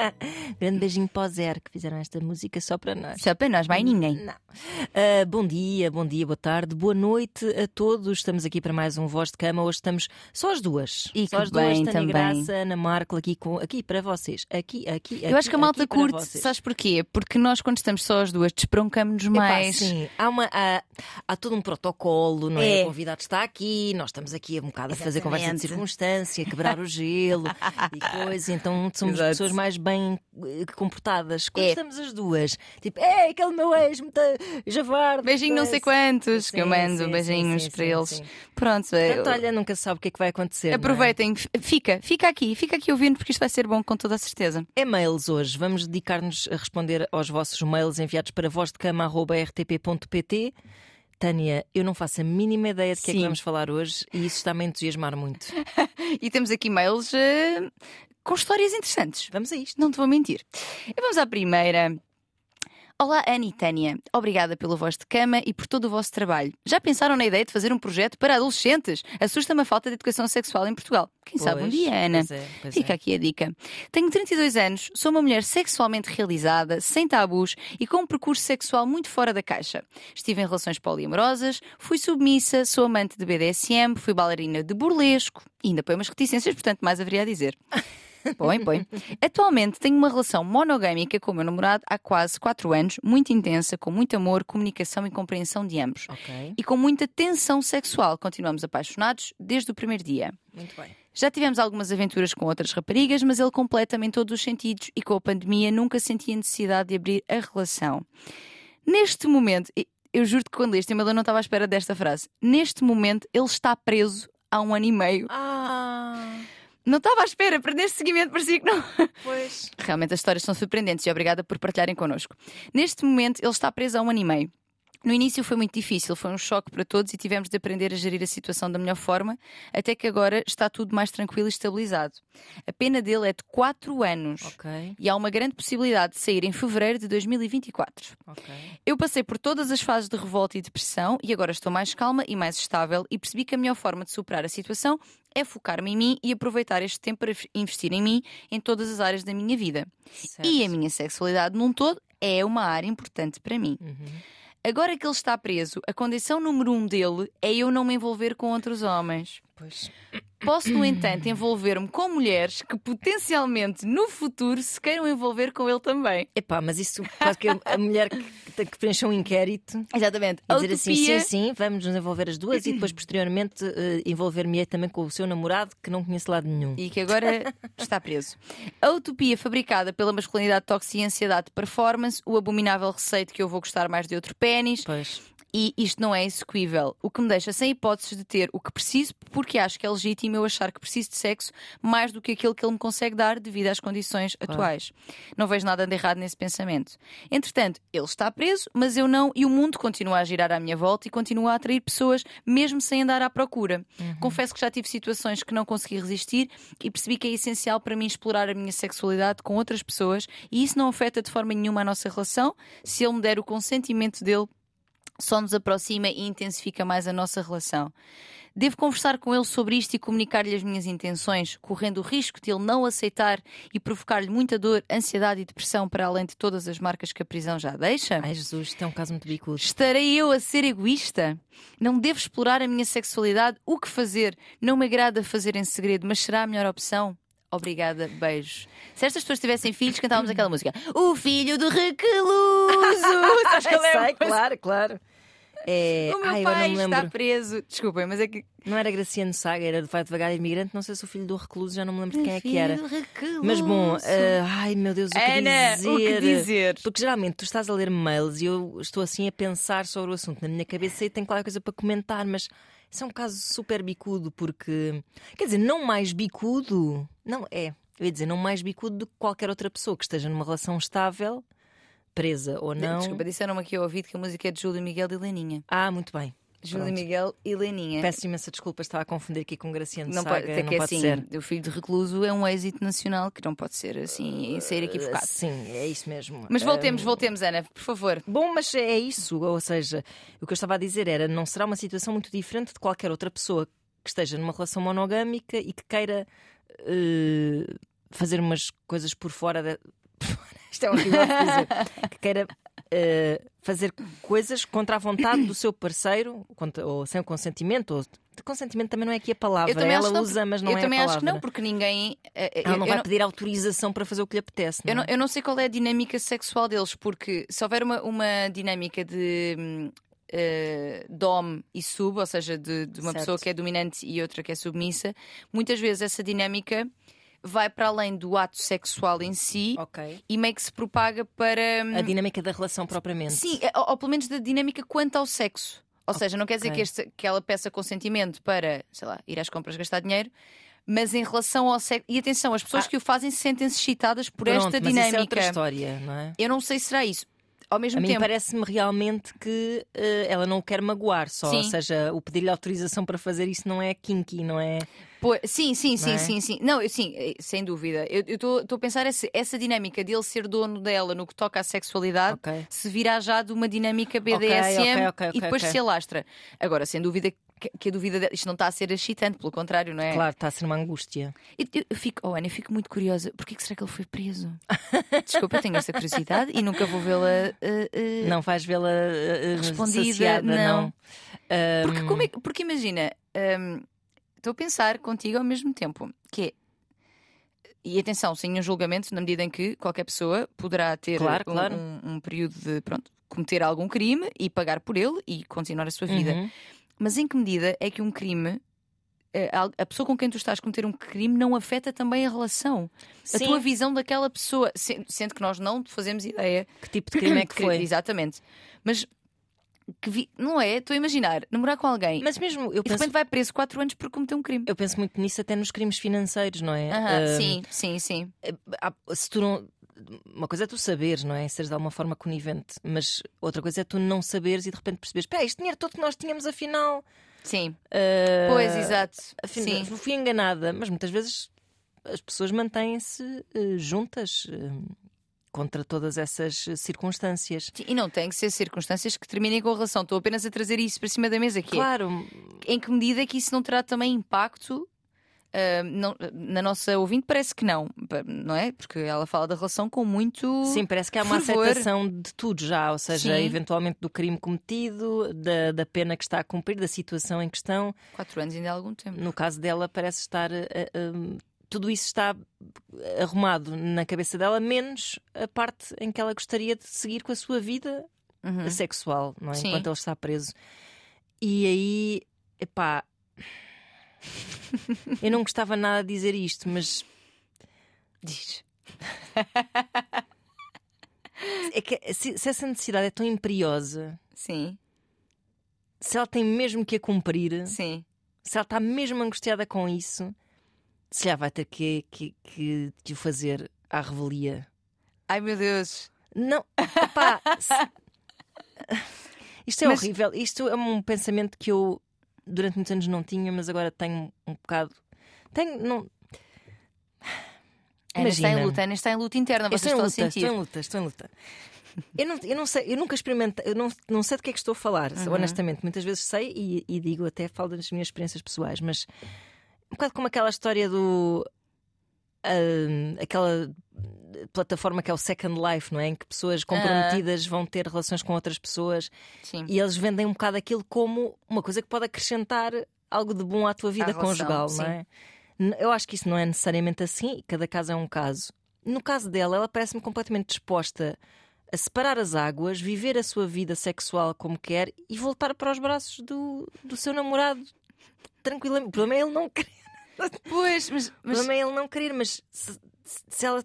Grande beijinho para o Zero que fizeram esta música só para nós. Só para nós, vai ninguém. Não. Uh, bom dia, bom dia, boa tarde, boa noite a todos. Estamos aqui para mais um Voz de Cama. Hoje estamos só as duas. E só as duas, bem Tânia também. Graça, Ana Marco, aqui, com, aqui para vocês. Aqui, aqui, aqui. Eu acho que a malta curte, sabes porquê? Porque nós, quando estamos só as duas, desproncamos-nos mais. sim, há, uma, há, há todo um protocolo, não é? É. O convidado está aqui, nós estamos aqui um bocado a fazer conversa de Exatamente. circunstância, quebrar o gelo e coisa, então somos Exato. pessoas mais bem eh, comportadas. Quando É. estamos as duas, tipo, é aquele meu ex, muito javarde. Beijinho não sei coisa." quantos, que eu Sim, mando sim, beijinhos sim, sim, para sim, eles. sim. Pronto, é, Portanto, olha, nunca sabe o que é que vai acontecer. é? aproveitem, f- fica, fica aqui, fica aqui ouvindo, porque isto vai ser bom com toda a certeza. E-mails hoje. Vamos dedicar-nos a responder aos vossos mails enviados para vozdecama.rtp.pt. Tânia, eu não faço a mínima ideia de que é que Sim. vamos falar hoje e isso está-me a entusiasmar muito. E temos aqui mails eh, com histórias interessantes. Vamos a isto. Não te vou mentir. E vamos à primeira. Olá, Ana e Tânia. Obrigada pelo vosso de cama e por todo o vosso trabalho. Já pensaram na ideia de fazer um projeto para adolescentes? Assusta-me a falta de educação sexual em Portugal. Quem sabe um Pois, dia, Ana? pois é, pois Fica é. aqui a dica. Tenho 32 anos, sou uma mulher sexualmente realizada, sem tabus e com um percurso sexual muito fora da caixa. Estive em relações poliamorosas, fui submissa, sou amante de BDSM, fui bailarina de burlesco ainda põe umas reticências, portanto, mais haveria a dizer. Põe, põe. Atualmente tenho uma relação monogâmica com o meu namorado há quase 4 anos, muito intensa, com muito amor, comunicação e compreensão de ambos. Ok, E com muita tensão sexual. Continuamos apaixonados desde o primeiro dia. muito bem. Já tivemos algumas aventuras com outras raparigas, mas ele completa-me em todos os sentidos e com a pandemia nunca senti a necessidade de abrir a relação. Neste momento, eu juro que quando li este e-mail eu não estava à espera desta frase. Neste momento, ele está preso há um ano e meio. Ah, Não estava à espera, para neste seguimento parecia que não. pois. Realmente as histórias são surpreendentes e obrigada por partilharem connosco. Neste momento, ele está preso há um ano e meio. No início foi muito difícil, foi um choque para todos e tivemos de aprender a gerir a situação da melhor forma, até que agora está tudo mais tranquilo e estabilizado. A pena dele é de 4 anos Ok, e há uma grande possibilidade de sair em fevereiro de 2024. ok. Eu passei por todas as fases de revolta e depressão e agora estou mais calma e mais estável e percebi que a melhor forma de superar a situação é focar-me em mim e aproveitar este tempo para investir em mim em todas as áreas da minha vida. Certo. E a minha sexualidade num todo é uma área importante para mim. Uhum. Agora que ele está preso, a condição número um dele é eu não me envolver com outros homens. Pois. Posso, no entanto, envolver-me com mulheres que potencialmente no futuro se queiram envolver com ele também. Epá, mas isso quase que a mulher que que preencher um inquérito Exatamente. A dizer assim: sim, sim, vamos nos envolver as duas e depois, posteriormente, eh, envolver-me também com o seu namorado que não conhece lado nenhum. e que agora está preso. A utopia fabricada pela masculinidade tóxica e ansiedade de performance, o abominável receito que eu vou gostar mais de outro pênis, Pois. E isto não é execuível, o que me deixa sem hipóteses de ter o que preciso, porque acho que é legítimo eu achar que preciso de sexo mais do que aquilo que ele me consegue dar devido às condições atuais. Não vejo nada de errado nesse pensamento. Entretanto, ele está preso, mas eu não, e o mundo continua a girar à minha volta e continua a atrair pessoas, mesmo sem andar à procura. Confesso que já tive situações que não consegui resistir e percebi que é essencial para mim explorar a minha sexualidade com outras pessoas, e isso não afeta de forma nenhuma a nossa relação, se ele me der o consentimento dele só nos aproxima e intensifica mais a nossa relação. Devo conversar com ele sobre isto e comunicar-lhe as minhas intenções, correndo o risco de ele não aceitar e provocar-lhe muita dor, ansiedade e depressão para além de todas as marcas que a prisão já deixa? Ai, Jesus, isto é um caso muito bicudo. Estarei eu a ser egoísta? Não devo explorar a minha sexualidade? O que fazer? Não me agrada fazer em segredo, mas será a melhor opção? Obrigada, beijos. Se estas pessoas tivessem filhos, cantávamos aquela música. O filho do recluso! É Sei, claro, claro. É... O meu Ai, pai está preso. Desculpem, mas é que. Não era Graciano Saga, era do Vai Devagar Imigrante. Não sei se o filho do recluso, já não me lembro de quem é que era. do recluso. Mas bom, eh, ai meu Deus, o que Ana, dizer? o que dizer? Porque geralmente tu estás a ler mails e eu estou assim a pensar sobre o assunto na minha cabeça e tenho claro coisa para comentar, mas isso é um caso super bicudo, porque quer dizer, não mais bicudo, não é. Eu ia dizer, não mais bicudo do que qualquer outra pessoa que esteja numa relação estável, presa ou não. Desculpa, disseram-me aqui ao ouvido que a música é de Júlio Miguel e Leninha. Ah, muito bem. Júlio. Miguel e Leninha. Peço imensa desculpa, estava a confundir aqui com Graciano não Saga. pode, até não que é pode assim, ser. o filho de recluso é um êxito nacional que não pode ser assim, ser equivocado. Sim, é isso mesmo. Mas voltemos, voltemos, Ana, por favor. Bom, mas é isso, ou seja, o que eu estava a dizer era, não será uma situação muito diferente de qualquer outra pessoa que esteja numa relação monogâmica e que queira eh, fazer umas coisas por fora da. Isto é horrível de dizer. que queira uh, fazer coisas contra a vontade do seu parceiro, contra, ou sem o consentimento, ou consentimento também não é aqui a palavra. Ela não, usa, mas não eu é também a palavra. acho que não, porque ninguém. Uh, Ela não vai não... pedir autorização para fazer o que lhe apetece. Não eu, não, é? eu, não, sei qual é a dinâmica sexual deles, porque se houver uma, uma dinâmica de. Uh, dom e sub, ou seja, de, de uma certo. pessoa que é dominante e outra que é submissa, muitas vezes essa dinâmica vai para além do ato sexual em si okay. e meio que se propaga para. Hum, a dinâmica da relação propriamente. Sim, é, ou, ou pelo menos da dinâmica quanto ao sexo. Ou seja, não quer dizer que, este, que ela peça consentimento para, sei lá, ir às compras gastar dinheiro, mas em relação ao sexo. E atenção, as pessoas ah. que o fazem sentem-se excitadas por Pronto, esta dinâmica. Isso é outra história, não é? Eu não sei se será isso ao mesmo a tempo. mim parece-me realmente que uh, ela não o quer magoar só. Sim. Ou seja, o pedir-lhe autorização para fazer isso não é kinky, não é? Pô, sim, sim, sim, é? sim, sim. Não, sim, eh, sem dúvida. Eu estou a pensar essa, essa dinâmica de ele ser dono dela no que toca à sexualidade okay. se virá já de uma dinâmica BDSM okay, okay, e depois se alastra. Agora, sem dúvida que a dúvida isto não está a ser excitante, pelo contrário, não é? Claro, está a ser uma angústia. Eu, eu fico, oh Ana, eu fico muito curiosa. Porquê que será que ele foi preso? Desculpa, eu tenho esta curiosidade e nunca vou vê-la. Uh, uh, não vais vê-la uh, respondida, não. não. Porque, como é, porque imagina, um, estou a pensar contigo ao mesmo tempo, que é. E atenção, sem um julgamento, na medida em que qualquer pessoa poderá ter claro, um, claro. Um, um, período de pronto, cometer algum crime e pagar por ele e continuar a sua vida. Uhum. Mas em que medida é que um crime eh, a pessoa com quem tu estás a cometer um crime não afeta também a relação, Sim. a tua visão daquela pessoa, sendo que nós não fazemos ideia que tipo de crime é que foi. Exatamente. Mas que vi... não é? Estou a imaginar, namorar com alguém. Mas mesmo eu e de repente vai preso 4 anos por cometer um crime. Eu penso muito nisso até nos crimes financeiros, não é? Uh -huh, uh, sim, sim, sim. Eh, se tu não uma coisa é tu saberes, não é? Seres de alguma forma conivente, mas outra coisa é tu não saberes e de repente perceberes: pá, este dinheiro todo que nós tínhamos, afinal. Sim. Uh, pois, exato. Afinal, Sim. Fui enganada, mas muitas vezes as pessoas mantêm-se uh, juntas. Uh, contra todas essas circunstâncias. Sim, e não tem que ser circunstâncias que terminem com a relação. Estou apenas a trazer isso para cima da mesa. Que é claro. Em que medida é que isso não terá também impacto Uh, não, na nossa ouvinte parece que não, não é? Porque ela fala da relação com muito. Sim, parece que há uma fervor. aceitação de tudo já, ou seja, Sim. eventualmente do crime cometido, da, da pena que está a cumprir, da situação em questão. Quatro anos ainda há algum tempo. No caso dela, parece estar. Uh, uh, tudo isso está arrumado na cabeça dela, menos a parte em que ela gostaria de seguir com a sua vida uhum. sexual, não é? Sim. Enquanto ele está preso. E aí, epá, eu não gostava nada de dizer isto, mas. Diz. É que se, se, essa necessidade é tão imperiosa. Sim. Se ela tem mesmo que a cumprir. Sim. Se ela está mesmo angustiada com isso, se já vai ter que, que, que, que o fazer à revelia. Ai meu Deus. Não, pá. Se... Isto é Mas... horrível. Isto é um pensamento que eu durante muitos anos não tinha, mas agora tenho um bocado. Tenho. Não... Ana está em luta, está em luta interna, vocês estou estão luta, a sentir. Estou em luta, estou em luta. Eu não, eu não sei, eu nunca experimentei, eu não, não sei do que é que estou a falar, uhum. honestamente. Muitas vezes sei e, e, digo até, falo das minhas experiências pessoais, mas um bocado como aquela história do. Uh, aquela plataforma que é o Second Life, não é? Em que pessoas comprometidas vão ter relações com outras pessoas Sim. e eles vendem um bocado aquilo como uma coisa que pode acrescentar algo de bom à tua vida conjugal, não é? Eu acho que isso não é necessariamente assim, cada caso é um caso. No caso dela, ela parece-me completamente disposta a separar as águas, viver a sua vida sexual como quer e voltar para os braços do, do seu namorado tranquilamente. O problema é ele não querer. Pois, mas. mas... É ele não querer, mas se, se ela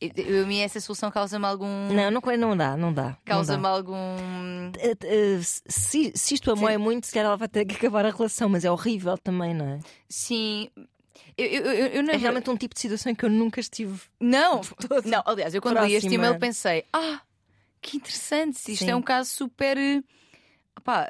eu, a mim essa solução causa-me algum. Não, não, não dá, não dá. Causa-me algum. Eh, eh, se, se isto a é muito, se calhar ela vai ter que acabar a relação, mas é horrível também, não é? Sim. Eu, eu, eu, eu é realmente um tipo de situação em que eu nunca estive. Não, não aliás, eu quando li este e-mail pensei: ah, que interessante, isto Sim. é um caso super pá,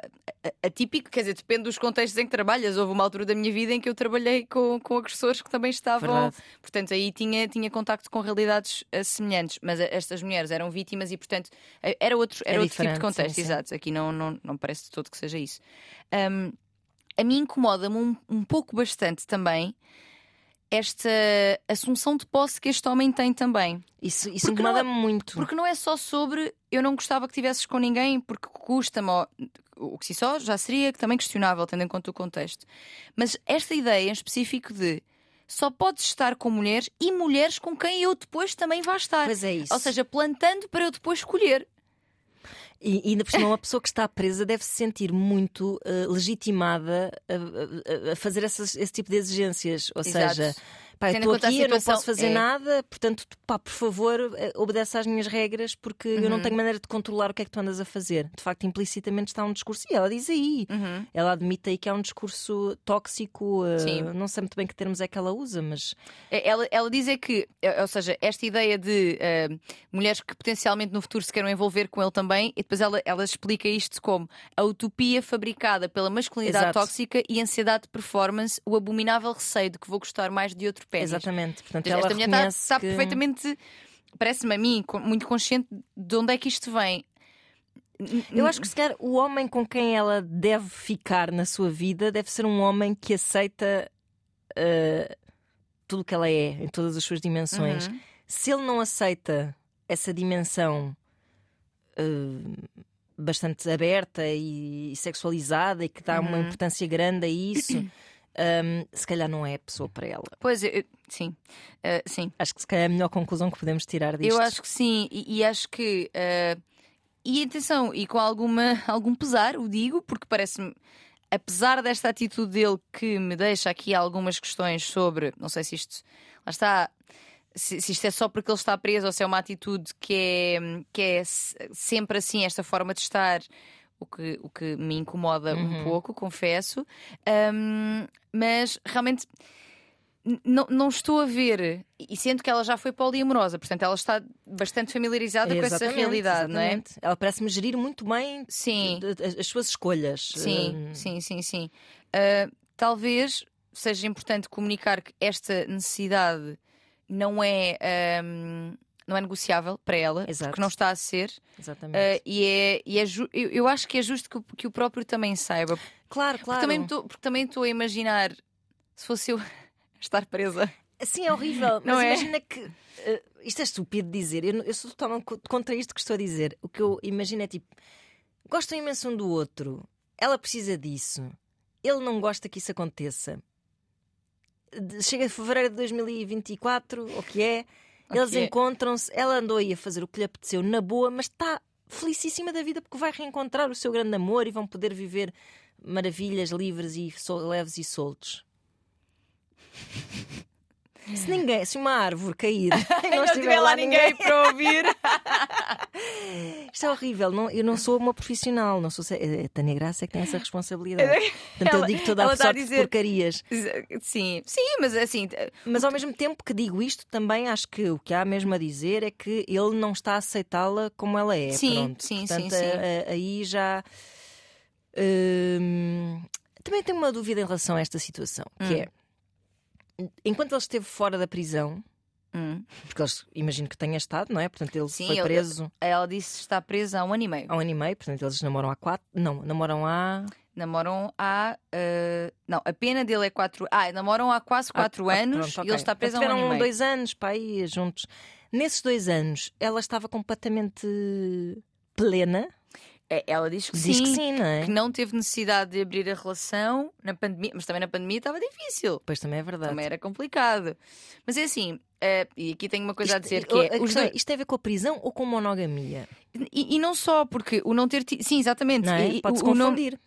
atípico, quer dizer, depende dos contextos em que trabalhas. Houve uma altura da minha vida em que eu trabalhei com, com agressores que também estavam. Verdade. Portanto, aí tinha, tinha contacto com realidades uh, semelhantes. Mas estas mulheres eram vítimas e, portanto, uh, era outro, era é outro tipo de contexto. Sim, sim. Exato. Aqui não, não, não parece de todo que seja isso. Um, a mim incomoda-me um, um pouco bastante também esta assunção de posse que este homem tem também. Isso, isso incomoda-me muito. Porque não é só sobre eu não gostava que tivesses com ninguém porque custa-me. O que se só já seria também questionável, tendo em conta o contexto. Mas esta ideia em específico de só podes estar com mulheres e mulheres com quem eu depois também vá estar. Pois é isso. Ou seja, plantando para eu depois escolher. E, ainda por cima, uma pessoa que está presa deve se sentir muito uh, legitimada a, a, a fazer essas, esse tipo de exigências. Ou Exato. seja, pá, eu estou aqui, eu não situação- posso fazer é. nada, portanto, pá, por favor, eh, obedece às minhas regras, porque eu Uhum. não tenho maneira de controlar o que é que tu andas a fazer. De facto, implicitamente está um discurso. E ela diz aí, Uhum. ela admite aí que é um discurso tóxico. uh. Não sei muito bem que termos é que ela usa, mas É, Ela, ela diz é que, eh, ou seja, esta ideia de eh, mulheres que potencialmente no futuro se queiram envolver com ele também, e depois ela, ela explica isto como a utopia fabricada pela masculinidade Exato. tóxica e ansiedade de performance, o abominável receio de que vou gostar mais de outro pênis. exatamente. Portanto, ela Esta mulher está, está que... perfeitamente, parece-me a mim, muito consciente de onde é que isto vem. Eu acho que se calhar o homem com quem ela deve ficar na sua vida deve ser um homem que aceita uh, tudo o que ela é, em todas as suas dimensões. Uhum. Se ele não aceita essa dimensão uh, bastante aberta e sexualizada e que dá uma Uhum. importância grande a isso, um, se calhar não é a pessoa para ela. Pois, eu- sim, Eh, sim. Acho que se calhar é a melhor conclusão que podemos tirar disto. Eu acho que sim, e, e acho que. eh, e atenção, e com alguma, algum pesar, o digo, porque parece-me, apesar desta atitude dele que me deixa aqui algumas questões sobre. Não sei se isto. Lá está. Se, se isto é só porque ele está preso ou se é uma atitude que é, que é se- sempre assim, esta forma de estar. O que, o que me incomoda um Uhum. pouco, confesso. Ahm, mas realmente não, não estou a ver, e sendo que ela já foi poliamorosa, portanto ela está bastante familiarizada com essa Exatamente, realidade, não é? exatamente. Ela parece-me gerir muito bem Sim, de- de- as suas escolhas. sim, Um, sim, sim, sim. Ah, talvez seja importante comunicar que esta necessidade não é, ahm, não é negociável para ela, Exato. porque não está a ser, Exatamente. ah, e é, e é eu, eu acho que é justo que, o- que o próprio também saiba, claro, claro. porque também estou a imaginar se fosse eu estar presa. Sim, é horrível. Não mas é? imagina que. eh, isto é estúpido de dizer. Eu, eu sou totalmente co- contra isto que estou a dizer. O que eu imagino é tipo: gostam imenso um do outro. Ela precisa disso. Ele não gosta que isso aconteça. De- Chega a fevereiro de 2024, o que é? Eles é. encontram-se. Ela andou aí a fazer o que lhe apeteceu na boa, mas está felicíssima da vida porque vai reencontrar o seu grande amor e vão poder viver maravilhas livres e leves e soltos. Se ninguém, se uma árvore cair e não, estiver lá ninguém, para ouvir. isto é horrível. Não, eu não sou uma profissional, não sou. se- A Tânia Graça é que tem essa responsabilidade. Portanto, eu Ela- digo toda a sorte de dizer- porcarias. Sim, sim, mas assim, Mas ao mesmo tempo que digo isto, também acho que o que há mesmo a dizer é que ele não está a aceitá-la como ela é. Sim, Pronto. sim, Portanto, sim, aí já. hum, também tenho uma dúvida em relação a esta situação, que Hum. é enquanto ele esteve fora da prisão, hum, porque eles imagino que tenha estado, não é? Portanto, ele Sim, foi ele- preso ela disse que está presa há um ano e meio. há um ano e meio, portanto, eles namoram há quatro. Não, namoram há. Namoram há. eh, não, a pena dele é quatro. Ah, namoram há quase quatro Ah, ah, anos pronto, e ele está preso há um ano e meio. dois anos para aí juntos. Nesses dois anos, ela estava completamente plena. É, Ela diz que Diz sim. que sim, não é? que não teve necessidade de abrir a relação na pandemia, mas também na pandemia estava difícil. Pois também é verdade. Também era complicado. Mas é assim, eh, e aqui tenho uma coisa a Isto- dizer que é. a questão é, dois- Isto tem a ver com a prisão ou com monogamia? e, e não só, porque o não ter tido. Sim, exatamente. Não é? Pode-se o não- confundir.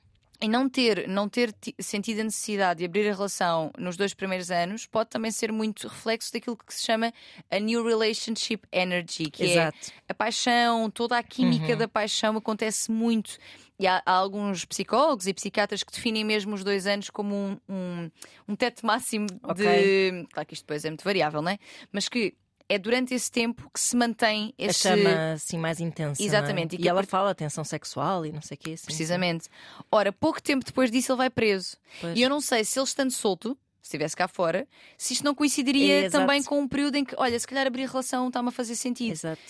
E não ter, não ter ti- sentido a necessidade de abrir a relação nos dois primeiros anos pode também ser muito reflexo daquilo que se chama a New Relationship Energy, que é Exato. a paixão, toda a química Uhum. da paixão acontece muito. E há, há alguns psicólogos e psiquiatras que definem mesmo os dois anos como um, um, um teto máximo Ok. de. Claro que isto depois é muito variável, não é? Mas que é durante esse tempo que se mantém esse. A chama assim mais intensa. é? Exatamente, e E, que a ela part- fala tensão sexual e não sei o quê. sim, sim. Precisamente. Ora, pouco tempo depois disso ele vai preso. Pois. E eu não sei se ele estando solto, se estivesse cá fora, se isto não coincidiria É, também com um período em que, olha, se calhar abrir relação está-me a fazer sentido. Exato.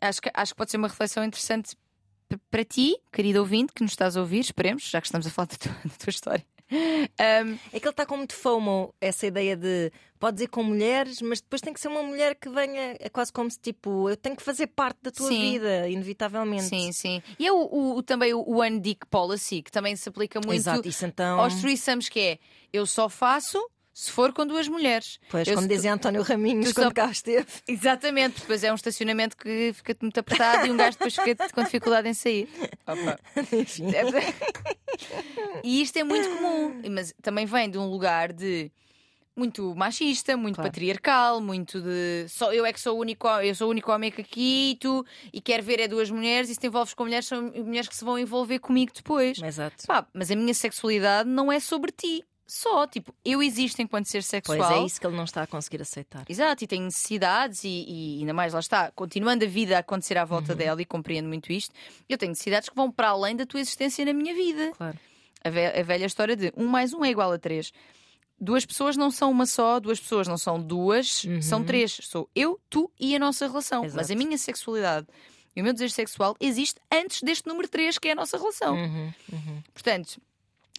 Acho que, acho que pode ser uma reflexão interessante para ti, querido ouvinte, que nos estás a ouvir, esperemos, já que estamos a falar da tua, da tua história. Um, É que ele está com muito FOMO, essa ideia de pode dizer com mulheres, mas depois tem que ser uma mulher que venha, é quase como se tipo, eu tenho que fazer parte da tua Sim. vida, inevitavelmente. sim, sim. E é o, o- também o One Dick Policy, que também se aplica muito Exato, isso então. aos threesomes, que é eu só faço se for com duas mulheres. Pois, Eu como dizia António Raminhos quando só- cá esteve. Exatamente, depois é um estacionamento que fica muito apertado e um gajo depois fica com dificuldade em sair. Opa. Enfim. E isto é muito comum, mas também vem de um lugar de muito machista, muito Claro. patriarcal, muito de só eu é que sou o único, eu sou o único homem que aqui e tu e quero ver é duas mulheres e se te envolves com mulheres são mulheres que se vão envolver comigo depois. Exato. Pá, mas a minha sexualidade não é sobre ti. Só, tipo, eu existo enquanto ser sexual. Pois é isso que ele não está a conseguir aceitar. Exato, e tenho necessidades, e, e ainda mais lá está, continuando a vida a acontecer à Uhum. volta dela, e compreendo muito isto, eu tenho necessidades que vão para além da tua existência na minha vida. Claro. A, ve- a velha história de um mais um é igual a três. Duas pessoas não são uma só, duas pessoas não são duas, são três. Sou eu, tu e a nossa relação. Mas Uhum. Exato. a minha sexualidade e o meu desejo sexual existe antes deste número três, que é a nossa relação. Uhum, uhum. Portanto,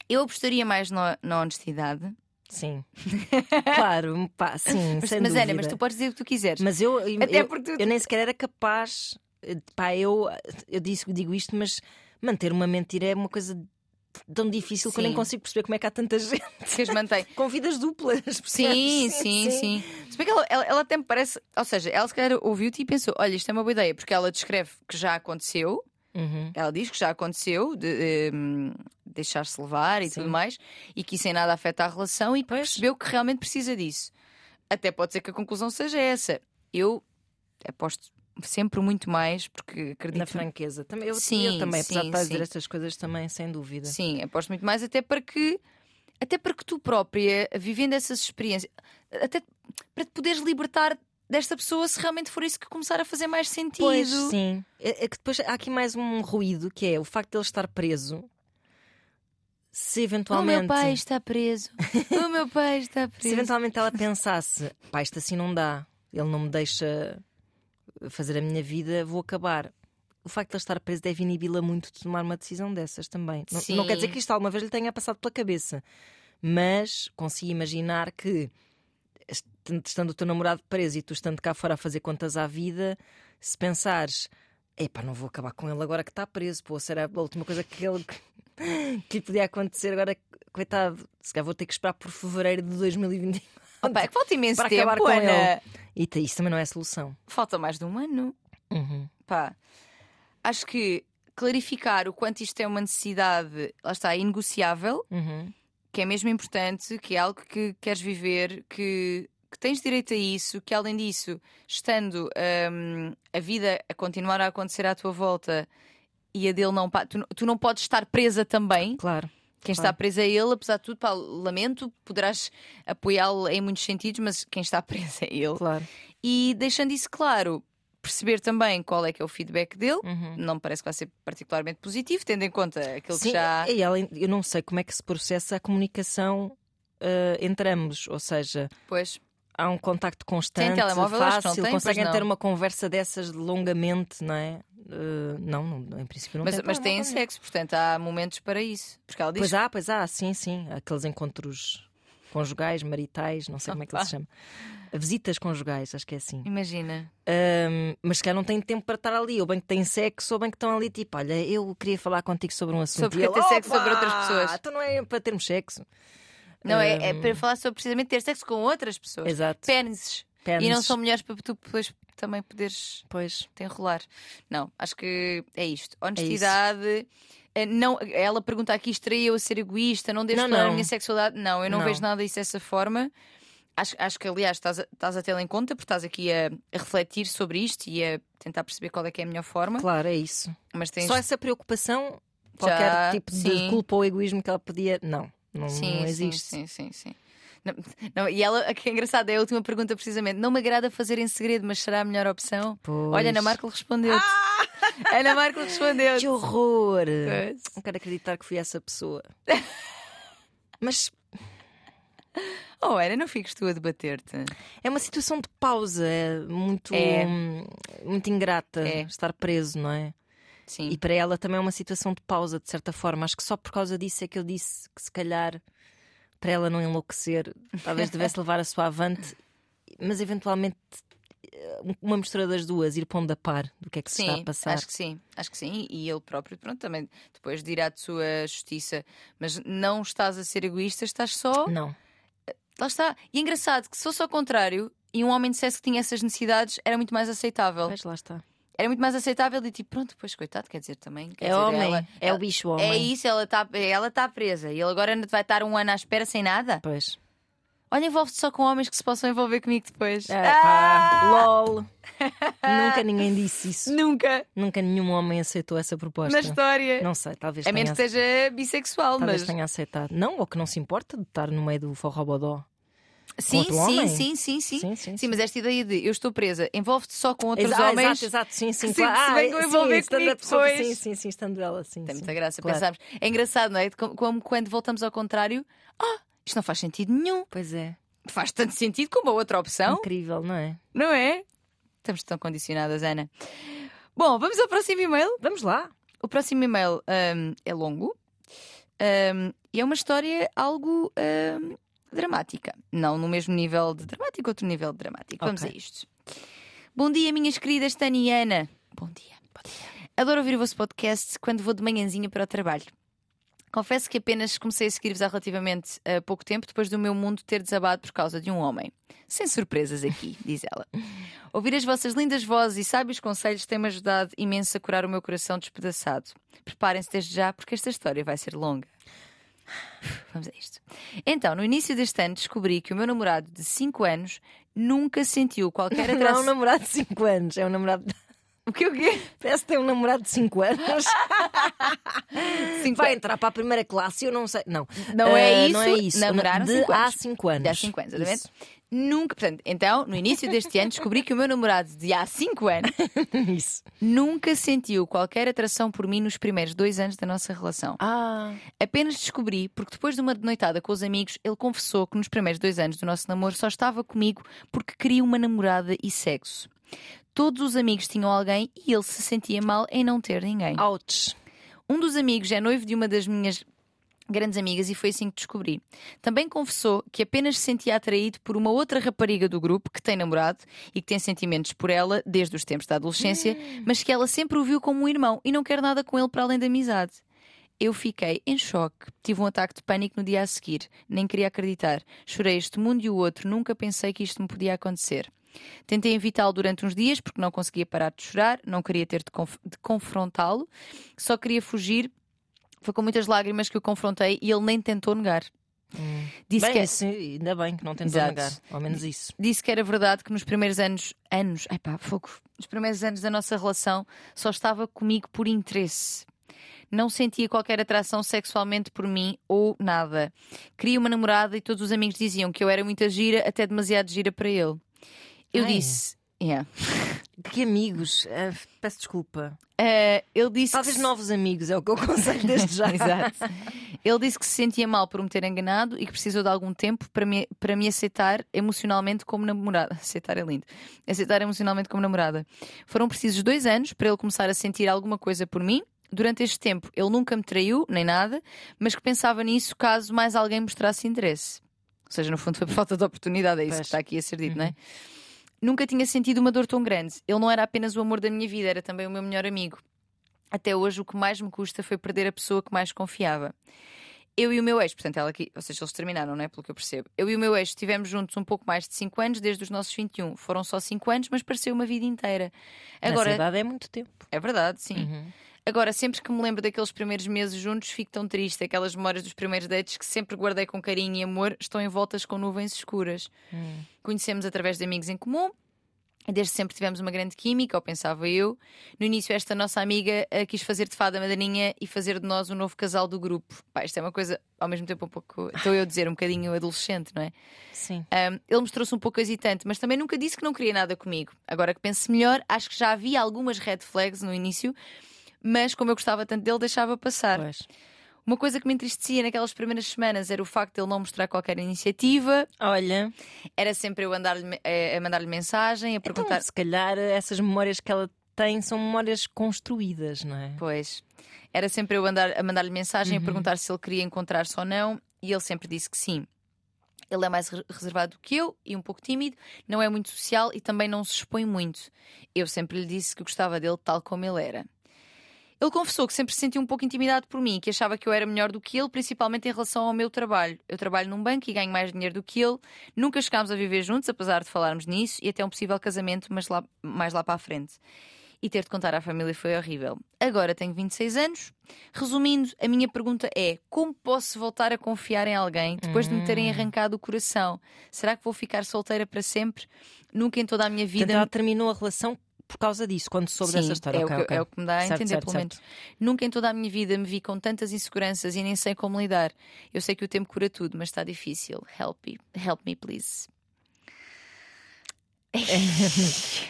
eu apostaria mais na, na honestidade. Sim. claro, pá, sim, Mas, sem mas. Ana, mas tu podes dizer o que tu quiseres. Mas eu, Até eu, porque tu- eu nem sequer era capaz. Pá, eu, eu disse, digo isto, mas manter uma mentira é uma coisa tão difícil que eu nem Sim. consigo perceber como é que há tanta gente que as mantém. com vidas duplas. Sim, percebes? sim, sim. Se bem que ela, ela, ela até me parece. Ou seja, ela se calhar ouviu-te e pensou: olha, isto é uma boa ideia, porque ela descreve que já aconteceu. Uhum. Ela diz que já aconteceu de, hum, deixar-se levar e Sim. tudo mais, e que isso em nada afeta a relação e Pois. percebeu que realmente precisa disso. Até pode ser que a conclusão seja essa. Eu aposto sempre muito mais, porque acredito. Na franqueza. Também, eu, Sim, eu também, apesar de sim, estar a dizer estas coisas, também, sem dúvida. Sim, aposto muito mais, até para que. Até para que tu própria, vivendo essas experiências, até para te poderes libertar desta pessoa se realmente for isso que começar a fazer mais sentido. Pois, sim. É, é que depois há aqui mais um ruído que é o facto de ele estar preso. Se O eventualmente. meu pai está preso. o meu pai está Se preso. eventualmente ela pensasse, pá, isto assim não dá, ele não me deixa fazer a minha vida, vou acabar. O facto de ele estar preso deve inibi-la muito de tomar uma decisão dessas também. Não, Sim. não quer dizer que isto alguma vez lhe tenha passado pela cabeça, mas consigo imaginar que, estando o teu namorado preso e tu estando cá fora a fazer contas à vida, se pensares, epá, não vou acabar com ele agora que está preso, pô, será a última coisa que ele. que lhe podia acontecer agora, coitado, se calhar vou ter que esperar por fevereiro de 2020 Opa, é que falta imenso para tempo, acabar com Ana. ele. E isso também não é solução. Falta mais de um ano. Uhum. Pá, acho que clarificar o quanto isto é uma necessidade, lá está, inegociável, Uhum. Que é mesmo importante, que é algo que queres viver, que, que tens direito a isso, que além disso, estando hum, a vida a continuar a acontecer à tua volta e a dele não. pá, tu, tu não podes estar presa também. Claro. Quem está preso é ele, apesar de tudo, pá, lamento, poderás apoiá-lo em muitos sentidos, mas quem está preso é ele. Claro. E deixando isso claro, perceber também qual é que é o feedback dele. Uhum. Não me parece que vai ser particularmente positivo, tendo em conta aquilo Sim, que já. e além, eu não sei como é que se processa a comunicação eh, entre ambos. Ou seja, Pois, há um contacto constante, fácil, não tem, conseguem ter uma conversa dessas longamente, não é? Eh, não, não, em princípio não mas, tem mas têm sexo, portanto há momentos para isso. Porque ela diz Pois há, pois há, sim, sim. Aqueles encontros conjugais, maritais, não sei como é que ele se chama. Visitas conjugais, acho que é assim. Imagina. Ahm, mas se calhar não têm tempo para estar ali, ou bem que têm sexo, ou bem que estão ali tipo, olha, eu queria falar contigo sobre um assunto. Sobre ter sexo "Opa, sobre outras pessoas." Então não é para termos sexo. Não, é, é Hum. para falar sobre precisamente ter sexo com outras pessoas. Exato. Pênises. E Pênis. não são mulheres para tu depois também poderes Pois. te enrolar. Não, acho que é isto. Honestidade. eh, Não, ela pergunta aqui: estarei eu a ser egoísta? Não devo Não, a não. minha sexualidade? Não, eu não, Não. vejo nada disso dessa forma. Acho, acho que, aliás, estás a, estás a tê-la em conta, porque estás aqui a, a refletir sobre isto e a tentar perceber qual é que é a melhor forma. Claro, é isso. Mas tens. Só essa preocupação, qualquer Já, tipo sim. de culpa ou egoísmo que ela podia. Não, não, Sim, não sim, existe. sim, sim, sim. Não, não, e ela, que é engraçado, é a última pergunta precisamente. Não me agrada fazer em segredo, mas será a melhor opção? Pois. Olha, Ana Marco respondeu. Ana Marco respondeu. Que horror! Pois. Não quero acreditar que fui essa pessoa. Mas Oh, Ana, não fiques tu a debater-te. é uma situação de pausa, é muito, É. muito ingrata É. estar preso, não é? Sim. E para ela também é uma situação de pausa, de certa forma. Acho que só por causa disso é que eu disse que se calhar para ela não enlouquecer, talvez devesse levar a sua avante, mas eventualmente eh, uma mistura das duas, ir pondo a par do que é que se Sim, está a passar. acho que sim, acho que sim. E ele próprio, pronto, também depois dirá de sua justiça. Mas não estás a ser egoísta, estás só. Não. Lá está. E é engraçado que se fosse ao contrário e um homem dissesse que tinha essas necessidades, era muito mais aceitável. Pois lá está. Era muito mais aceitável e tipo, pronto, pois coitado, quer dizer também. Quer É dizer, homem, ela- é ela- o bicho homem. É isso, ela está ela tá presa e ele agora vai estar um ano à espera sem nada. Pois. Olha, envolve-te só com homens que se possam envolver comigo depois. É, pá, LOL. Nunca ninguém disse isso. Nunca Nunca nenhum homem aceitou essa proposta. na história. Não sei, talvez a tenha, menos que esteja bissexual, talvez mas. tenha aceitado. Não, ou que não se importa de estar no meio do forrobodó. Sim, sim, sim, sim, sim. Sim, sim, Sim, mas esta ideia de eu estou presa, envolve-te só com outros Exa- homens. Exato, exato, sim, sim. que se- claro. se Ah, venham sim, envolver a comigo depois. Sim, sim, sim, estando ela, sim. Tem sim. muita graça Claro. pensarmos. É engraçado, não é? Como, como quando voltamos ao contrário, ah, isto não faz sentido nenhum. Pois é. Faz tanto sentido como a outra opção, Incrível, não é? não é? Estamos tão condicionadas, Ana. Bom, vamos ao próximo e-mail. Vamos lá. O próximo e-mail hum, é longo hum, e é uma história algo hum, dramática. Não no mesmo nível de dramático, outro nível de dramático. Vamos a isto. Bom dia, minhas queridas Tânia e Ana. Bom dia. Bom dia. Adoro ouvir o vosso podcast quando vou de manhãzinha para o trabalho. Confesso que apenas comecei a seguir-vos há relativamente uh, pouco tempo depois do meu mundo ter desabado por causa de um homem. Sem surpresas aqui, diz ela. Ouvir as vossas lindas vozes e sábios conselhos tem-me ajudado imenso a curar o meu coração despedaçado. Preparem-se desde já, porque esta história vai ser longa. Vamos a isto. Então, no início deste ano, descobri que o meu namorado de 5 anos nunca sentiu qualquer Não é um atração. namorado de 5 anos, é um namorado. O que o quê? Parece que tem um namorado de 5 anos. Cinco Vai entrar para a primeira classe, eu não sei. Não, Não é Ah, isso. Não é isso. Namoraram de cinco há anos. 5 anos. De há 5 anos, exatamente? Isso. Nunca, portanto, então, no início deste ano, descobri que o meu namorado de há 5 anos Isso. nunca sentiu qualquer atração por mim nos primeiros dois anos da nossa relação. Ah, Apenas descobri porque depois de uma noitada com os amigos, ele confessou que nos primeiros dois anos do nosso namoro só estava comigo porque queria uma namorada e sexo. Todos os amigos tinham alguém e ele se sentia mal em não ter ninguém. ouch. Um dos amigos é noivo de uma das minhas grandes amigas e foi assim que descobri. Também confessou que apenas se sentia atraído por uma outra rapariga do grupo que tem namorado e que tem sentimentos por ela desde os tempos da adolescência, mas que ela sempre o viu como um irmão e não quer nada com ele para além da amizade. Eu fiquei em choque. Tive um ataque de pânico no dia a seguir. Nem queria acreditar. Chorei este mundo e o outro. Nunca pensei que isto me podia acontecer. Tentei evitá-lo durante uns dias porque não conseguia parar de chorar, não queria ter de, conf- de confrontá-lo, só queria fugir. Foi com muitas lágrimas que o confrontei e ele nem tentou negar. Disse Bem, que, é ainda bem que não tentou Exato. negar. Ao menos isso. disse que era verdade que nos primeiros anos, anos, ai pá, fogo, nos primeiros anos da nossa relação só estava comigo por interesse. Não sentia qualquer atração sexualmente por mim ou nada. Queria uma namorada e todos os amigos diziam que eu era muita gira, até demasiado gira para ele. Eu Ai. disse, yeah. Que amigos. Ah, peço desculpa. Eh, ele disse Talvez novos amigos, é o que eu aconselho desde já. Exato. Ele disse que se sentia mal por me ter enganado e que precisou de algum tempo para me, para me aceitar emocionalmente como namorada. Aceitar é lindo. Aceitar emocionalmente como namorada. Foram precisos dois anos para ele começar a sentir alguma coisa por mim. Durante este tempo, ele nunca me traiu, nem nada, mas que pensava nisso caso mais alguém mostrasse interesse. Ou seja, no fundo foi por falta de oportunidade, é isso Pois. que está aqui a ser dito, não é? Nunca tinha sentido uma dor tão grande. Ele não era apenas o amor da minha vida, era também o meu melhor amigo. Até hoje, o que mais me custa foi perder a pessoa que mais confiava. Eu e o meu ex, portanto, ela aqui, ou seja, eles terminaram, não é? Pelo que eu percebo. Eu e o meu ex estivemos juntos um pouco mais de 5 anos, desde os nossos 21. Foram só 5 anos, mas pareceu uma vida inteira. Agora, Agora, idade é muito tempo. é verdade, sim. Uhum. Agora, sempre que me lembro daqueles primeiros meses juntos, fico tão triste. Aquelas memórias dos primeiros dates que sempre guardei com carinho e amor estão envoltas com nuvens escuras. Hum. Conhecemos através de amigos em comum. Desde sempre tivemos uma grande química, ou pensava eu. No início, esta nossa amiga eh, quis fazer de fada madrinha e fazer de nós o novo casal do grupo. Pá, isto é uma coisa, ao mesmo tempo, um pouco. Estou eu a dizer, um bocadinho adolescente, não é? Sim. Um, ele mostrou-se um pouco hesitante, mas também nunca disse que não queria nada comigo. Agora que penso melhor, acho que já havia algumas red flags no início, mas como eu gostava tanto dele, deixava passar. Pois. Uma coisa que me entristecia naquelas primeiras semanas era o facto de ele não mostrar qualquer iniciativa, Olha, era sempre eu andar-lhe- eh, a mandar-lhe mensagem, a perguntar. então, se calhar essas memórias que ela tem são memórias construídas, não é? Pois. Era sempre eu andar, a mandar-lhe mensagem a perguntar se ele queria encontrar-se ou não. E ele sempre disse que sim. Ele é mais re- reservado do que eu e um pouco tímido, não é muito social e também não se expõe muito. Eu sempre lhe disse que gostava dele tal como ele era. Ele confessou que sempre se sentiu um pouco intimidado por mim, que achava que eu era melhor do que ele, principalmente em relação ao meu trabalho. Eu trabalho num banco e ganho mais dinheiro do que ele. Nunca chegámos a viver juntos, apesar de falarmos nisso, e até um possível casamento, mas lá, mais lá para a frente. E ter de contar à família foi horrível. Agora tenho 26 anos. Resumindo, a minha pergunta é: como posso voltar a confiar em alguém depois de me terem arrancado o coração? Será que vou ficar solteira para sempre? Nunca em toda a minha vida. Portanto, ela terminou a relação por causa disso, quando soube Sim, dessa história. É, Ok, o que, ok. é o que me dá a Certo, entender, certo, pelo certo. menos. Nunca em toda a minha vida me vi com tantas inseguranças e nem sei como lidar. Eu sei que o tempo cura tudo, mas está difícil. Help me, help me please.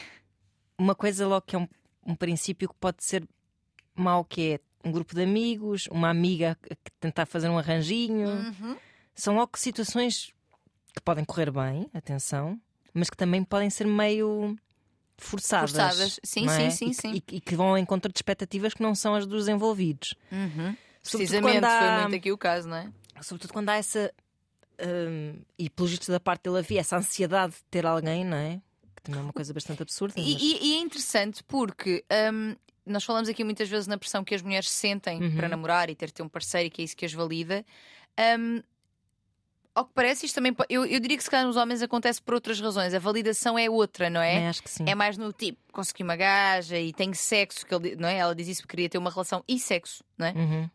Uma coisa logo que é um, um princípio que pode ser mau, que é um grupo de amigos, uma amiga que que tentar fazer um arranjinho. Uhum. São logo situações que podem correr bem, atenção, mas que também podem ser meio forçadas. Forçadas. Sim, é? sim, sim, E sim. E, que- e que vão ao encontro de expectativas que não são as dos envolvidos. Uhum. Precisamente, quando há- foi muito aqui o caso, não é? Sobretudo quando há essa. hum, e pelo visto da parte dele havia essa ansiedade de ter alguém, não é? Que também é uma coisa bastante absurda. E, mas- e- e é interessante porque hum, nós falamos aqui muitas vezes na pressão que as mulheres sentem Uhum. para namorar e ter de ter um parceiro e que é isso que as valida. Hum, ao que parece, isto também. Eu, eu diria que se calhar nos homens acontece por outras razões. A validação é outra, não é? Também acho que sim. É mais no tipo, consegui uma gaja e tenho sexo, que ele, não é? Ela diz isso porque queria ter uma relação e sexo, não é? Uhum.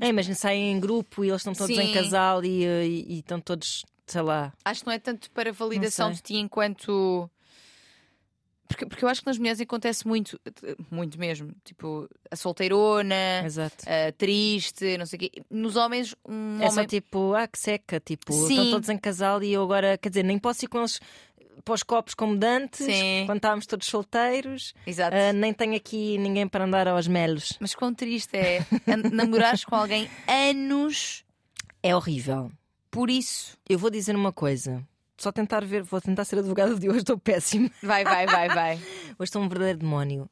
É, imagina, saem em grupo e eles estão todos em Sim. casal e, e- e estão todos, sei lá. Acho que não é tanto para validação de ti enquanto. Porque, porque eu acho que nas mulheres acontece muito, muito mesmo. Tipo, a solteirona, a triste, não sei o quê. Nos homens, um É só homem. tipo, ah, que seca, tipo, Sim. estão todos em casal e eu agora, quer dizer, nem posso ir com eles para os copos como dantes, Sim. quando estávamos todos solteiros, Exato. Ah, nem tenho aqui ninguém para andar aos melos. Mas quão triste é namorares com alguém anos É horrível. por isso. Eu vou dizer uma coisa. Só tentar ver, vou tentar ser advogada de hoje, estou péssimo. Vai, vai, vai, vai. Hoje estou um verdadeiro demónio.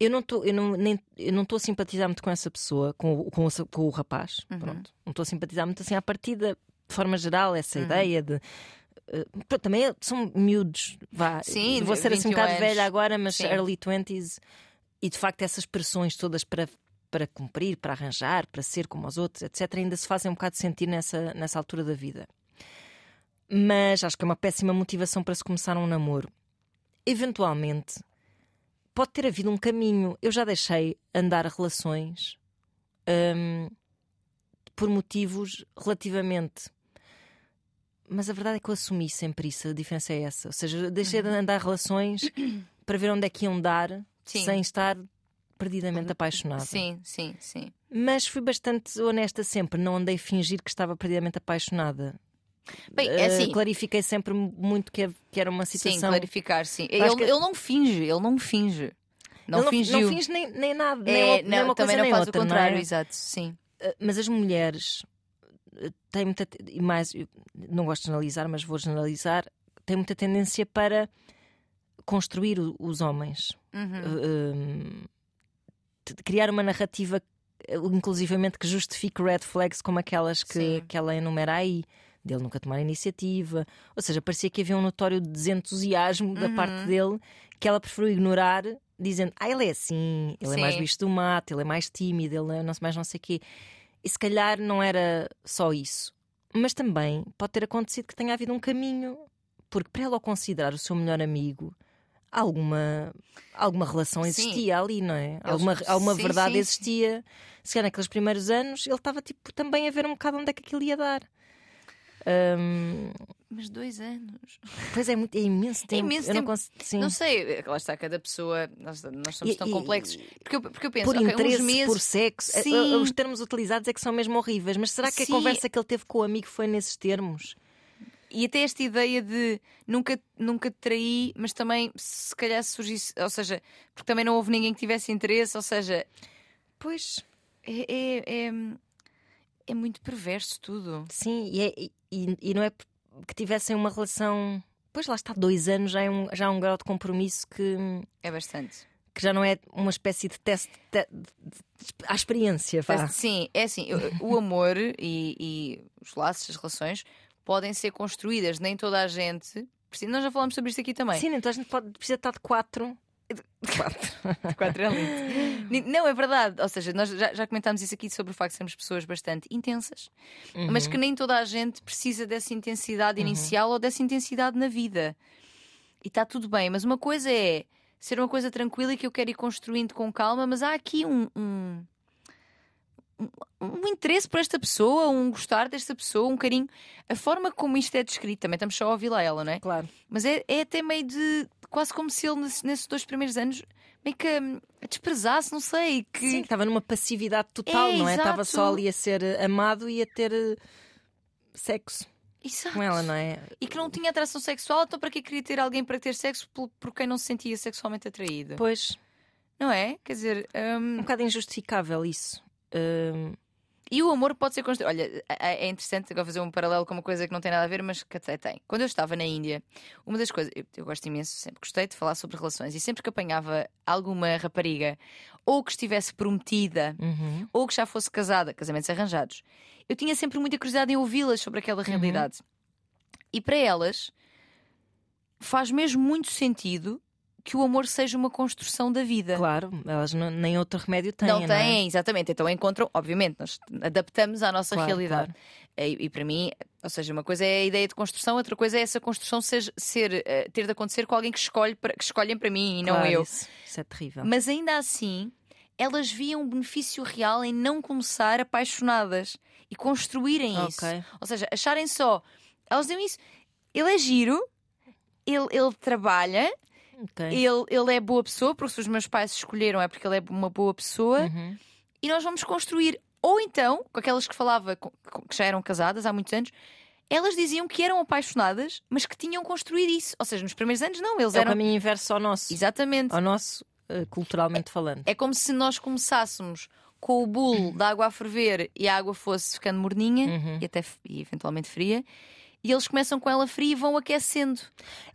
Eu não estou, eu não, nem, eu não estou a simpatizar muito com essa pessoa, com, o- com, o, com o rapaz. Uhum. Pronto. Não estou a simpatizar muito assim à partida, de forma geral, essa Uhum. ideia de. eh, pronto, também são miúdos, vá. Sim, vou ser assim um 21 bocado velha agora, mas Sim. early 20s e de facto essas pressões todas para, para cumprir, para arranjar, para ser como os outros, etc., ainda se fazem um bocado sentir nessa, nessa altura da vida. Mas acho que é uma péssima motivação para se começar um namoro. Eventualmente, pode ter havido um caminho. Eu já deixei andar relações hum, por motivos relativamente. Mas a verdade é que eu assumi sempre isso, a diferença é essa. Ou seja, deixei de andar relações para ver onde é que iam dar Sim. sem estar perdidamente apaixonada. Sim, sim, sim. Mas fui bastante honesta sempre, não andei a fingir que estava perdidamente apaixonada. Bem, é Eh, assim. clarifiquei sempre muito que, que era uma Sim, situação. clarificar, sim. Ele, que- ele não finge, ele não finge. Não Ele fingiu. Não finge nem, nem nada, nem, É, uma- nem não, uma coisa também não nem faz outra, o contrário, não é? exato, sim. Eh, Mas as mulheres eh, têm muita. E mais, não gosto de generalizar, mas vou generalizar. Têm muita tendência para construir os homens. Uhum. De criar uma narrativa, inclusivamente, que justifique red flags como aquelas que, Sim. que ela enumera aí. Dele nunca tomar iniciativa. Ou seja, parecia que havia um notório desentusiasmo da Uhum. parte dele que ela preferiu ignorar, dizendo: Ah, ele é assim, ele é mais Sim. bicho do mato, ele é mais tímido, ele é não mais não sei o quê. E se calhar não era só isso. Mas também pode ter acontecido que tenha havido um caminho. Porque para ela o considerar o seu melhor amigo, alguma, alguma relação Sim. existia ali, não é? Alguma, alguma sim, verdade sim, sim. existia. Se calhar naqueles primeiros anos ele estava tipo, também a ver um bocado onde é que aquilo ia dar. Hum, Mas dois anos. pois é, muito, é imenso tempo. imenso Eu não tempo. sim. Não sei, lá está cada pessoa. Nós, nós somos E- tão e- complexos. Porque eu, porque eu penso, por ok, interesse, meses. por sexo. A- a- Sim. Os termos utilizados é que são mesmo horríveis. Mas será que a Sim. conversa que ele teve com o amigo foi nesses termos? E até esta ideia de nunca, nunca te traí, mas também se calhar se surgisse, ou seja, porque também não houve ninguém que tivesse interesse, ou seja, Pois. é, é, é, é muito perverso tudo. Sim, e, é- e- e não é que tivessem uma relação. Pois lá está, dois anos já é um, já é um grau de compromisso que, É bastante. que já não é uma espécie de teste de, à experiência. Vá. Sim, é assim, o amor e, e, os laços, as relações podem ser construídas, nem toda a gente. Nós já falamos sobre isto aqui também. Sim, toda a gente pode, precisa estar de quatro. De quatro. quatro é lindo. Não, é verdade. Ou seja, nós já, já, comentámos isso aqui sobre o facto de sermos pessoas bastante intensas, uhum. mas que nem toda a gente precisa dessa intensidade uhum. inicial ou dessa intensidade na vida. E está tudo bem, mas uma coisa é ser uma coisa tranquila e que eu quero ir construindo com calma, mas há aqui um, um, um, interesse por esta pessoa, um gostar desta pessoa, um carinho. A forma como isto é descrito, também estamos só a ouvi-la ela, não é? Claro. Mas é, é até meio de. quase como se ele, nesses dois primeiros anos, meio que hum, a desprezasse, não sei. Que... Sim, estava numa passividade total, é, não é? Estava só ali a ser amado e a ter eh, sexo. Exato. com ela, não é? E que não tinha atração sexual, então para que queria ter alguém para ter sexo por, por quem não se sentia sexualmente atraído? Pois. Não é? Quer dizer. Um... um bocado injustificável isso. E o amor pode ser construído. Olha, é, é interessante agora fazer um paralelo com uma coisa que não tem nada a ver, mas que até tem. Quando eu estava na Índia, uma das coisas. Eu, eu gosto imenso, sempre gostei de falar sobre relações, e sempre que apanhava alguma rapariga, ou que estivesse prometida, uhum. ou que já fosse casada, casamentos arranjados, eu tinha sempre muita curiosidade em ouvi-las sobre aquela uhum. realidade. Uhum. E para elas faz mesmo muito sentido que o amor seja uma construção da vida. Claro, elas não, nem outro remédio têm. Não têm, não é? exatamente. Então encontram, obviamente, nós adaptamos à nossa claro, realidade. Claro. E, e, para mim, ou seja, uma coisa é a ideia de construção, outra coisa é essa construção ser, ser uh, ter de acontecer com alguém que, escolhe para, que escolhem para mim e claro, não eu. Isso, isso é terrível. Mas ainda assim, elas viam um benefício real em não começar apaixonadas e construírem okay. isso. Ou seja, acharem só. Elas diziam isso. Ele é giro, ele, ele trabalha. Ele, ele é boa pessoa, porque se os meus pais escolheram é porque ele é uma boa pessoa, uhum. e nós vamos construir. Ou então, com aquelas que falava que já eram casadas há muitos anos, elas diziam que eram apaixonadas, mas que tinham construído isso. Ou seja, nos primeiros anos não, eles é eram. o caminho inverso ao nosso. Exatamente. Ao nosso, uh, culturalmente falando. É como se nós começássemos com o bolo da água a ferver e a água fosse ficando morninha uhum. e até e eventualmente fria. E eles começam com ela fria e vão aquecendo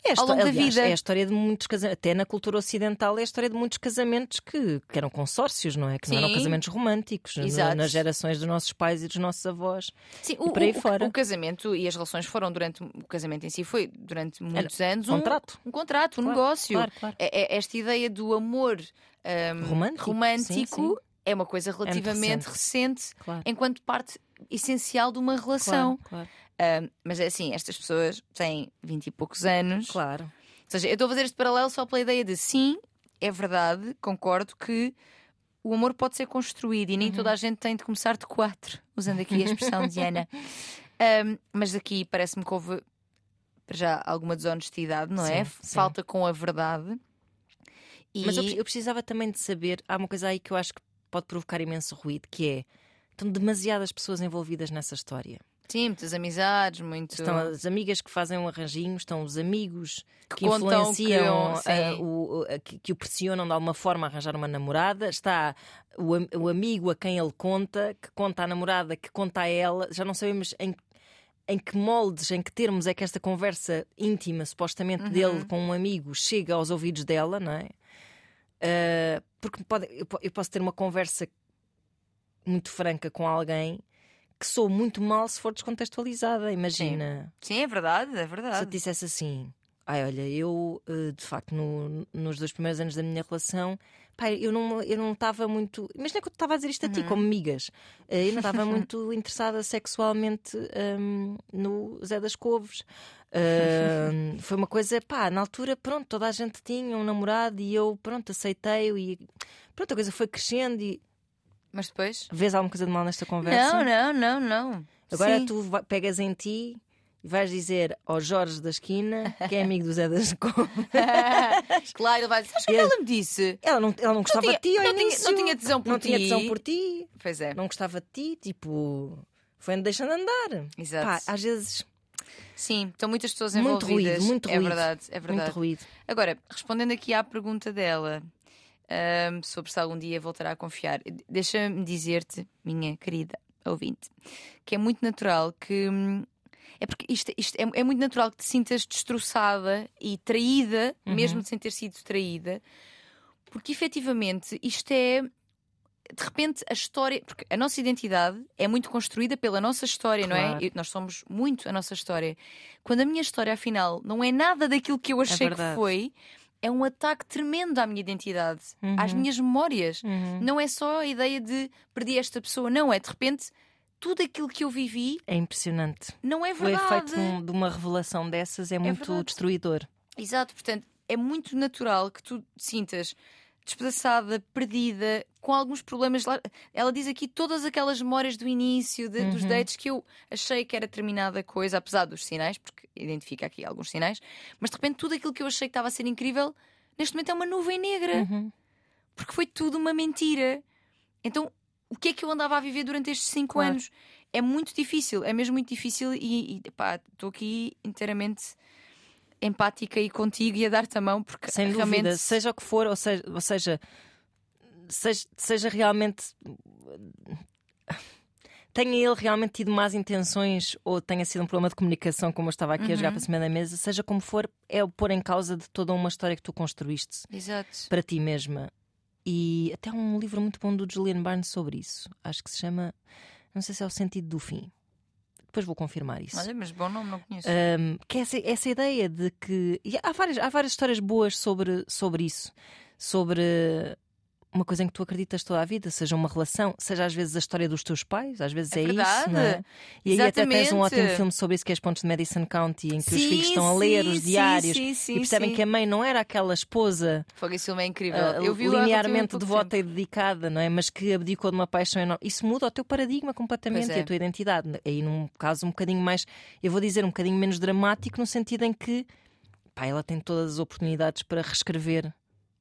é ao longo aliás, da vida. É a história de muitos casamentos, até na cultura ocidental, é a história de muitos casamentos que, que eram consórcios, não é? Que Sim. não eram casamentos românticos Exato. nas gerações dos nossos pais e dos nossos avós. Sim, o, por aí o, fora. o casamento e as relações foram durante o casamento em si foi durante muitos Era anos um contrato, um, um contrato, um claro, negócio. Claro, claro. É, é esta ideia do amor um, romântico, romântico sim, sim é uma coisa relativamente é recente, recente claro. enquanto parte essencial de uma relação. Claro, claro. Mas é assim, estas pessoas têm vinte e poucos anos. Claro. Ou seja, eu estou a fazer este paralelo só pela ideia de sim, é verdade, concordo que o amor pode ser construído e nem uhum. toda a gente tem de começar de quatro, usando aqui a expressão de Ana. Um, mas aqui parece-me que houve já alguma desonestidade, não é? Sim, Falta com a verdade. E... Mas eu, eu precisava também de saber, há uma coisa aí que eu acho que pode provocar imenso ruído, que é estão demasiadas pessoas envolvidas nessa história. Sim, muitas amizades, muito. Estão as amigas que fazem um arranjinho, estão os amigos que, que influenciam, que, uh, o, uh, que, que, o pressionam de alguma forma a arranjar uma namorada. Está o, o, amigo a quem ele conta, que conta à namorada, que conta a ela. Já não sabemos em, em que moldes, em que termos é que esta conversa íntima, supostamente uhum. dele com um amigo, chega aos ouvidos dela, não é? Uh, porque pode, eu posso ter uma conversa muito franca com alguém que sou muito mal se for descontextualizada. Imagina. Sim, Sim é verdade, é verdade. Se eu te dissesse assim, ai, olha, eu de facto no, nos dois primeiros anos da minha relação. Pai, eu não eu não estava muito. Imagina que eu estava a dizer isto a ti, Uhum. como migas. Eu não estava muito interessada sexualmente hum, no Zé das Couves. Hum, foi uma coisa, pá, na altura, pronto, toda a gente tinha um namorado e eu, pronto, aceitei-o e pronto, a coisa foi crescendo e. Mas depois? Vês alguma coisa de mal nesta conversa? Não, não, não, não. Agora Sim. tu pegas em ti e vais dizer ao Jorge da esquina, que é amigo do Zé das Couves. claro, ele vai dizer. Mas o que ela me disse? Ela não, ela não gostava tinha- de ti não tinha- não tinha tesão por Não tinha ti. tesão por ti. Pois é. Não gostava de ti. Tipo, foi deixando andar. Exato. Pá, às vezes, Sim, estão muitas pessoas muito envolvidas. ruído, muito é ruído. verdade, é verdade. Muito ruído. Agora, respondendo aqui à pergunta dela ahm, sobre se algum dia voltará a confiar, deixa-me dizer-te, minha querida ouvinte, que é muito natural que. hum, É porque isto, isto é, é muito natural que te sintas destroçada e traída, Uhum. mesmo sem ter sido traída, Porque efetivamente isto é. De repente, a história. Porque a nossa identidade é muito construída pela nossa história, não é? Claro. E nós somos muito a nossa história. Quando a minha história, afinal, não é nada daquilo que eu achei que verdade. foi, é um ataque tremendo à minha identidade, às Uhum. minhas memórias. Uhum. Não é só a ideia de perdi esta pessoa, não, é de repente tudo aquilo que eu vivi É impressionante. não é O verdade. efeito de, um- uma revelação dessas é, muito verdade. destruidor. Exato, portanto, é muito natural que tu sintas despedaçada, perdida, com alguns problemas. Ela diz aqui todas aquelas memórias do início, de- dos Uhum. dates que eu achei que era determinada coisa, apesar dos sinais, porque identifica aqui alguns sinais, mas de repente tudo aquilo que eu achei que estava a ser incrível, neste momento é uma nuvem negra, Uhum. porque foi tudo uma mentira. Então, o que é que eu andava a viver durante estes cinco Claro. anos? É muito difícil, é mesmo muito difícil e e, pá, estou aqui inteiramente empática e contigo e a dar-te a mão porque Sem realmente dúvida, seja o que for, ou seja, ou seja, seja, seja realmente. Tenha ele realmente tido más intenções ou tenha sido um problema de comunicação, como eu estava aqui a Uhum. jogar para cima da mesa, seja como for, é o pôr em causa de toda uma história que tu construíste Exato. para ti mesma. E até há um livro muito bom do Julian Barnes sobre isso. Acho que se chama. Não sei se é O Sentido do Fim. Depois vou confirmar isso. Olha, mas bom nome não conheço. Um, que é essa, essa ideia de que. há, várias, há várias histórias boas sobre, sobre isso. Sobre uma coisa em que tu acreditas toda a vida, seja uma relação, seja às vezes a história dos teus pais, às vezes É é, isso, não é? E aí até tens um Exatamente. ótimo filme sobre isso que é As Pontes de Madison County, em que os Sim, filhos estão a ler sim, os diários sim, e percebem que a mãe não era aquela esposa Fogo, esse filme é incrível. uh, eu vi linearmente devota e dedicada, não é? Mas que abdicou de uma paixão enorme. Isso muda o teu paradigma completamente é. e a tua identidade. Aí num caso um bocadinho mais, eu vou dizer um bocadinho menos dramático, no sentido em que pá, ela tem todas as oportunidades para reescrever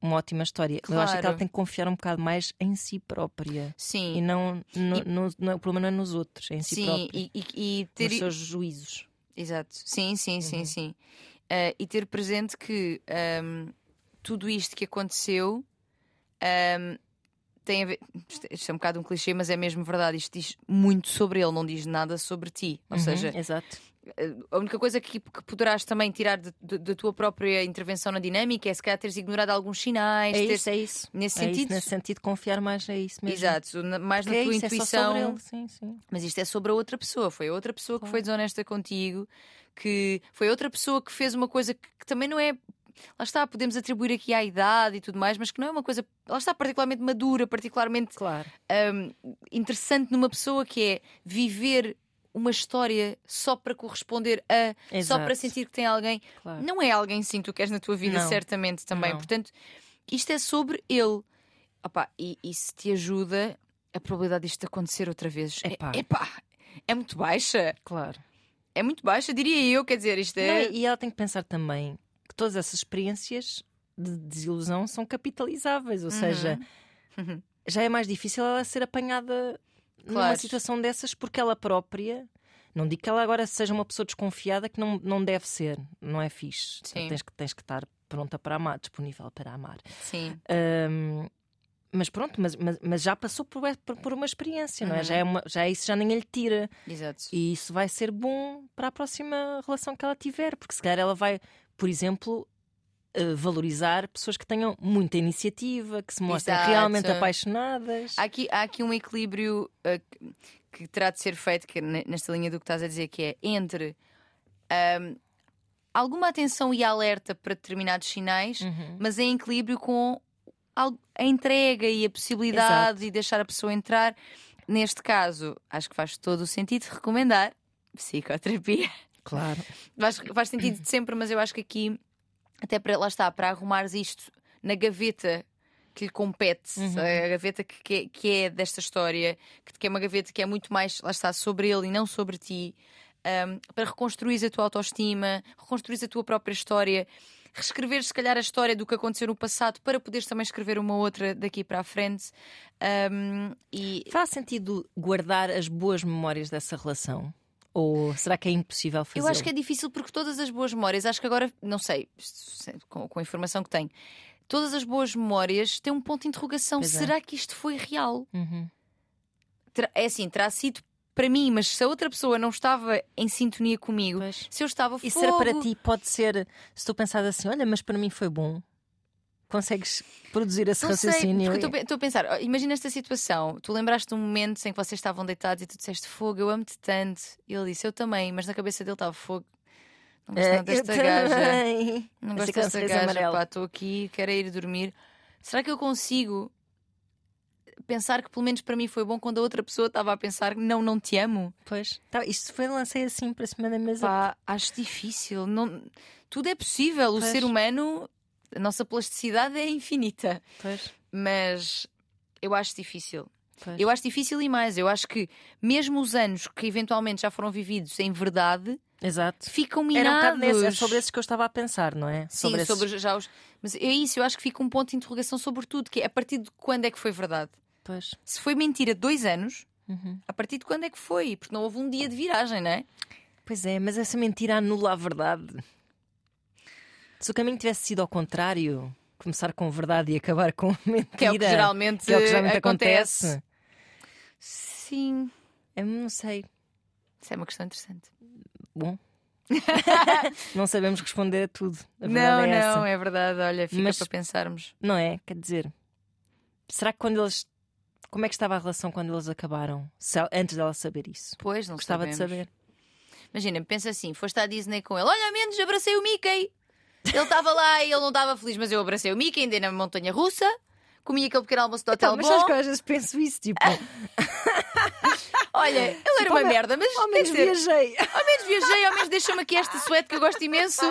uma ótima história. Eu acho que ela Claro. tem que confiar um bocado mais em si própria. E Sim, não, no, no- no- o problema não é nos outros, é em si sim, própria. e, e, e ter. Nos seus juízos. Exato, sim, sim, sim, Uhum. sim. Uh, e ter presente que um, tudo isto que aconteceu um, tem a ver. Isto isto é um bocado um clichê, mas é mesmo verdade. Isto diz muito sobre ele, não diz nada sobre ti. Ou Uhum, seja, exato. A única coisa que, que poderás também tirar da tua própria intervenção na dinâmica é se calhar teres ignorado alguns sinais. É isso, é isso. Nesse É isso, sentido. nesse sentido, confiar mais é isso mesmo. Exato, mais na Que é tua isso, é intuição. sobre ele. Sim, sim. Mas isto é sobre a outra pessoa. Foi a outra pessoa que Claro. foi desonesta contigo, que foi outra pessoa que fez uma coisa que, que também não é. Lá está, podemos atribuir aqui à idade e tudo mais, mas que não é uma coisa. Lá está, particularmente madura, particularmente Claro. hum, interessante numa pessoa que é viver uma história só para corresponder a. Só Exato. para sentir que tem alguém. Claro. Não é alguém sim que tu queres na tua vida, Não. certamente também. Não. Portanto, isto é sobre ele. Opá, e, e se te ajuda, a probabilidade disto acontecer outra vez Epá. é, epá, é muito baixa. Claro. É muito baixa, diria eu. Quer dizer, isto Não, é. e ela tem que pensar também que todas essas experiências de desilusão são capitalizáveis, ou seja, Uhum. já é mais difícil ela ser apanhada numa Claro. situação dessas porque ela própria. Não digo que ela agora seja uma pessoa desconfiada que não, não deve ser, não é fixe. Sim. Tens, que, tens que estar pronta para amar, disponível para amar. Sim, Ahm, mas pronto, mas, mas, mas já passou por, por- por uma experiência, não é? Uhum. Já, é uma, já isso já ninguém lhe tira. exato. E isso vai ser bom para a próxima relação que ela tiver, porque se calhar ela vai, por exemplo, valorizar pessoas que tenham muita iniciativa, que se mostrem Exato. realmente apaixonadas. Há aqui, há aqui um equilíbrio uh, que- terá de ser feito, que é ne- nesta linha do que estás a dizer, que é entre ahm, alguma atenção e alerta para determinados sinais, Uhum. mas em equilíbrio com a entrega e a possibilidade e deixar a pessoa entrar. Neste caso, acho que faz todo o sentido recomendar psicoterapia. Claro. Faz, faz sentido de sempre, mas eu acho que aqui, até para lá está, para arrumares isto na gaveta que lhe compete, Uhum. a gaveta que, que, é, que é desta história, que, é uma gaveta que é muito mais, lá está, sobre ele e não sobre ti, um, para reconstruir a tua autoestima, reconstruir a tua própria história, reescrever se calhar a história do que aconteceu no passado para poderes também escrever uma outra daqui para a frente. Um, e Faz sentido guardar as boas memórias dessa relação? Ou será que é impossível fazer? Eu acho que é difícil porque todas as boas memórias, acho que agora, não sei, se- com, com a informação que tenho, todas as boas memórias têm um ponto de interrogação. É. Será que isto foi real? Uhum. Terá- É assim, terá sido para mim, mas se a outra pessoa não estava em sintonia comigo, Pois. se eu estava E fogo, será para ti pode ser, se tu pensares assim, olha, mas para mim foi bom. Consegues produzir esse Não sei, raciocínio? porque eu estou a pensar, imagina esta situação. Tu lembraste de um momento em que vocês estavam deitados e tu disseste fogo, eu amo-te tanto. E ele disse, eu também, mas na cabeça dele estava fogo. Não gosto É, desta gaja. também. Não gosto desta gaja, estou aqui, quero é ir dormir. Será que eu consigo pensar que pelo menos para mim foi bom quando a outra pessoa estava a pensar não, não te amo? Pois. Tá, isto foi lancei assim para cima da mesa. Pá, acho difícil. Não... Tudo é possível. O Pois. ser humano, a nossa plasticidade é infinita. Pois. Mas eu acho difícil. Pois. Eu acho difícil e mais. Eu acho que mesmo os anos que eventualmente já foram vividos em verdade Exato. ficam Era um minados. bocado nesse, é sobre esses que eu estava a pensar, não é? Sim, esses- sobre já os. Mas é isso, eu acho que fica um ponto de interrogação sobre tudo, que é a partir de quando é que foi verdade? Pois. Se foi mentira dois anos, Uhum. a partir de quando é que foi? Porque não houve um dia de viragem, não é? Pois é, mas essa mentira anula a verdade. Se o caminho tivesse sido ao contrário, começar com verdade e acabar com mentira, Que é o que geralmente, que é o que geralmente acontece. acontece. Sim, Eu não sei. isso é uma questão interessante. Bom. não sabemos responder a tudo. A não, é não, é verdade. Olha, fica Mas- para pensarmos. Não é? Quer dizer, será que quando eles. Como é que estava a relação quando eles acabaram? Antes dela saber isso? Pois, não Gostava de sabemos. saber. Imagina, pensa assim: foste à Disney com ele, olha, ao menos abracei o Mickey. Ele estava lá e ele não estava feliz, mas eu abracei o Mickey, andei na montanha russa, comi aquele pequeno almoço do hotel Então, mas bom. que eu às vezes penso isso, tipo, Olha, era Tipo, uma ao me- merda, mas ao menos viajei. ao menos viajei, ao menos deixa-me aqui esta suéte que eu gosto imenso.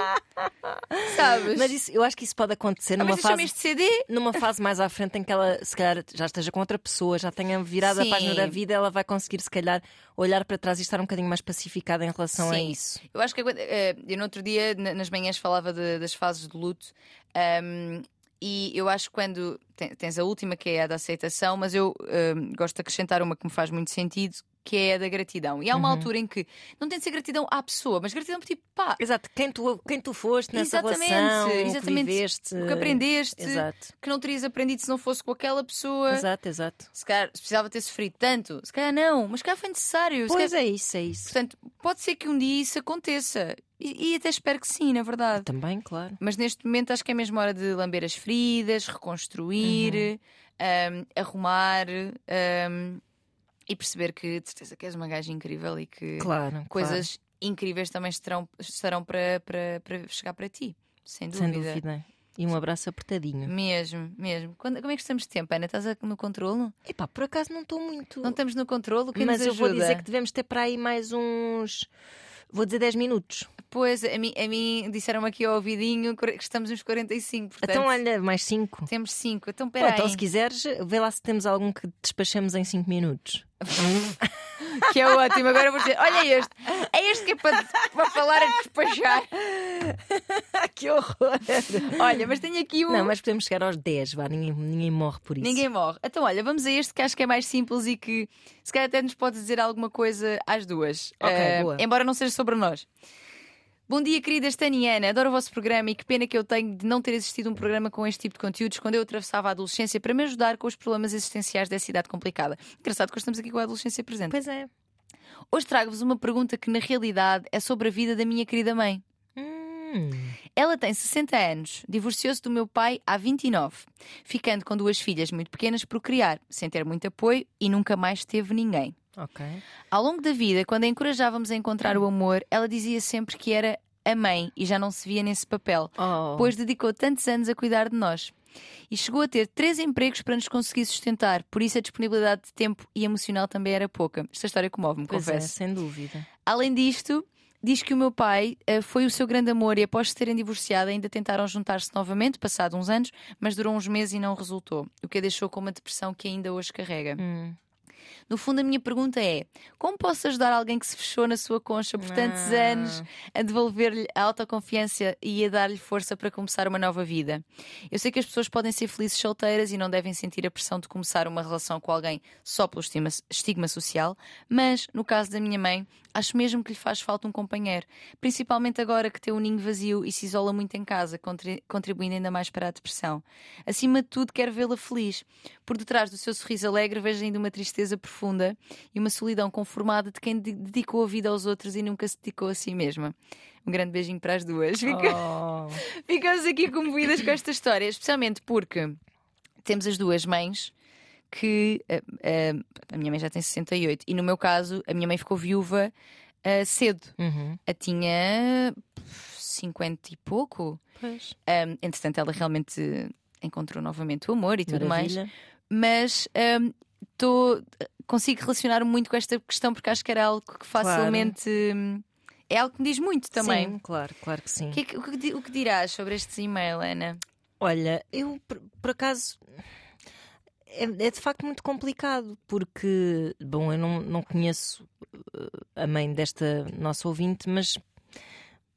Sabes? Mas isso, eu acho que isso pode acontecer numa fase, este CD. numa fase mais à frente em que ela, se calhar, já esteja com outra pessoa, já tenha virado Sim. a página da vida, ela vai conseguir, se calhar, olhar para trás e estar um bocadinho mais pacificada em relação a Sim. isso. Eu acho que eh, eu no outro dia, na- nas manhãs, falava de- das fases de luto. ahm, e eu acho que quando ten- tens a última, que é a da aceitação, mas eu ahm, gosto de acrescentar uma que me faz muito sentido, que é a da gratidão. E há uma altura em que não tem de ser gratidão à pessoa, mas gratidão por tipo, pá, Exato, quem tu, quem tu foste nessa Exatamente, relação, exatamente. o que viveste. o que aprendeste, Exato, que não terias aprendido se não fosse com aquela pessoa. exato, exato. Se calhar se precisava ter sofrido tanto, se calhar não, mas se calhar foi necessário. Pois calhar- é isso, é isso. Portanto, pode ser que um dia isso aconteça. E, e até espero que sim, na verdade. Também, claro. Mas neste momento acho que é mesmo hora de lamber as feridas, reconstruir, Uhum. hum, arrumar hum, e perceber que de certeza que és uma gaja incrível e que Claro, coisas incríveis também estarão, estarão para, para, para chegar para ti. Sem claro. dúvida. sem dúvida. E um abraço apertadinho. Mesmo, mesmo. Quando- como é que estamos de tempo, Ana? Estás no controlo? Epá, por acaso não estou muito. Não estamos no controlo? Mas eu vou ajuda? dizer que devemos ter para aí mais uns. Vou dizer 10 minutos. Pois, a mim, a mim disseram aqui ao ouvidinho que estamos nos 45, portanto Então, olha, mais 5. temos 5. Então, peraí. então, se quiseres, vê lá se temos algum que despachemos em 5 minutos. Que é ótimo. Agora vou dizer: olha este. É este que é para, para falar a despachar. que horror! Olha, mas tenho aqui um. Não, mas podemos chegar aos 10, vá, ninguém, ninguém morre por isso. Ninguém morre. Então, olha, vamos a este que acho que é mais simples e que se calhar até nos pode dizer alguma coisa às duas. Ok, Eh, boa. Embora não seja sobre nós. Bom dia, querida Staniana. Adoro o vosso programa e que pena que eu tenho de não ter existido um programa com este tipo de conteúdos quando eu atravessava a adolescência para me ajudar com os problemas existenciais dessa idade complicada. Engraçado que hoje estamos aqui com a adolescência presente. Pois é. Hoje trago-vos uma pergunta que, na realidade, é sobre a vida da minha querida mãe. Hum, Ela tem 60 anos, divorciou-se do meu pai há 29, ficando com duas filhas muito pequenas por criar, sem ter muito apoio e nunca mais teve ninguém. Ok. Ao longo da vida, quando a encorajávamos a encontrar o amor, ela dizia sempre que era a mãe e já não se via nesse papel, Oh, pois dedicou tantos anos a cuidar de nós. E chegou a ter três empregos para nos conseguir sustentar, por isso a disponibilidade de tempo e emocional também era pouca. Esta história comove-me, é, confesso. sem dúvida. Além disto, diz que o meu pai eh, foi o seu grande amor e após se terem divorciado ainda tentaram juntar-se novamente, passado uns anos, mas durou uns meses e não resultou, o que a deixou com uma depressão que ainda hoje carrega. Hum. No fundo, a minha pergunta é: como posso ajudar alguém que se fechou na sua concha por tantos Ah. anos a devolver-lhe a autoconfiança e a dar-lhe força para começar uma nova vida? Eu sei que as pessoas podem ser felizes solteiras e não devem sentir a pressão de começar uma relação com alguém só pelo estigma, estigma social, mas no caso da minha mãe, acho mesmo que lhe faz falta um companheiro, principalmente agora que tem o ninho vazio e se isola muito em casa, contri- contribuindo ainda mais para a depressão. Acima de tudo, quero vê-la feliz. Por detrás do seu sorriso alegre, vejo ainda uma tristeza profunda profunda e uma solidão conformada de quem dedicou a vida aos outros e nunca se dedicou a si mesma. Um grande beijinho para as duas. Fica... Oh. Ficamos aqui comovidas com esta história, especialmente porque temos as duas mães que uh, uh, a minha mãe já tem 68 e no meu caso a minha mãe ficou viúva uh, cedo. Uhum. A tinha 50 e pouco. Pois. Um, entretanto, ela realmente encontrou novamente o amor e tudo Maravilha. mais. Mas um, tô, consigo relacionar muito com esta questão porque acho que era algo que facilmente. Claro. É algo que me diz muito também. Sim, claro, claro que sim. O que, o que, o que dirás sobre este e-mail, Ana? Olha, eu por, por acaso é, é, de facto muito complicado, porque, bom, eu não, não conheço uh, a mãe desta nossa ouvinte, mas,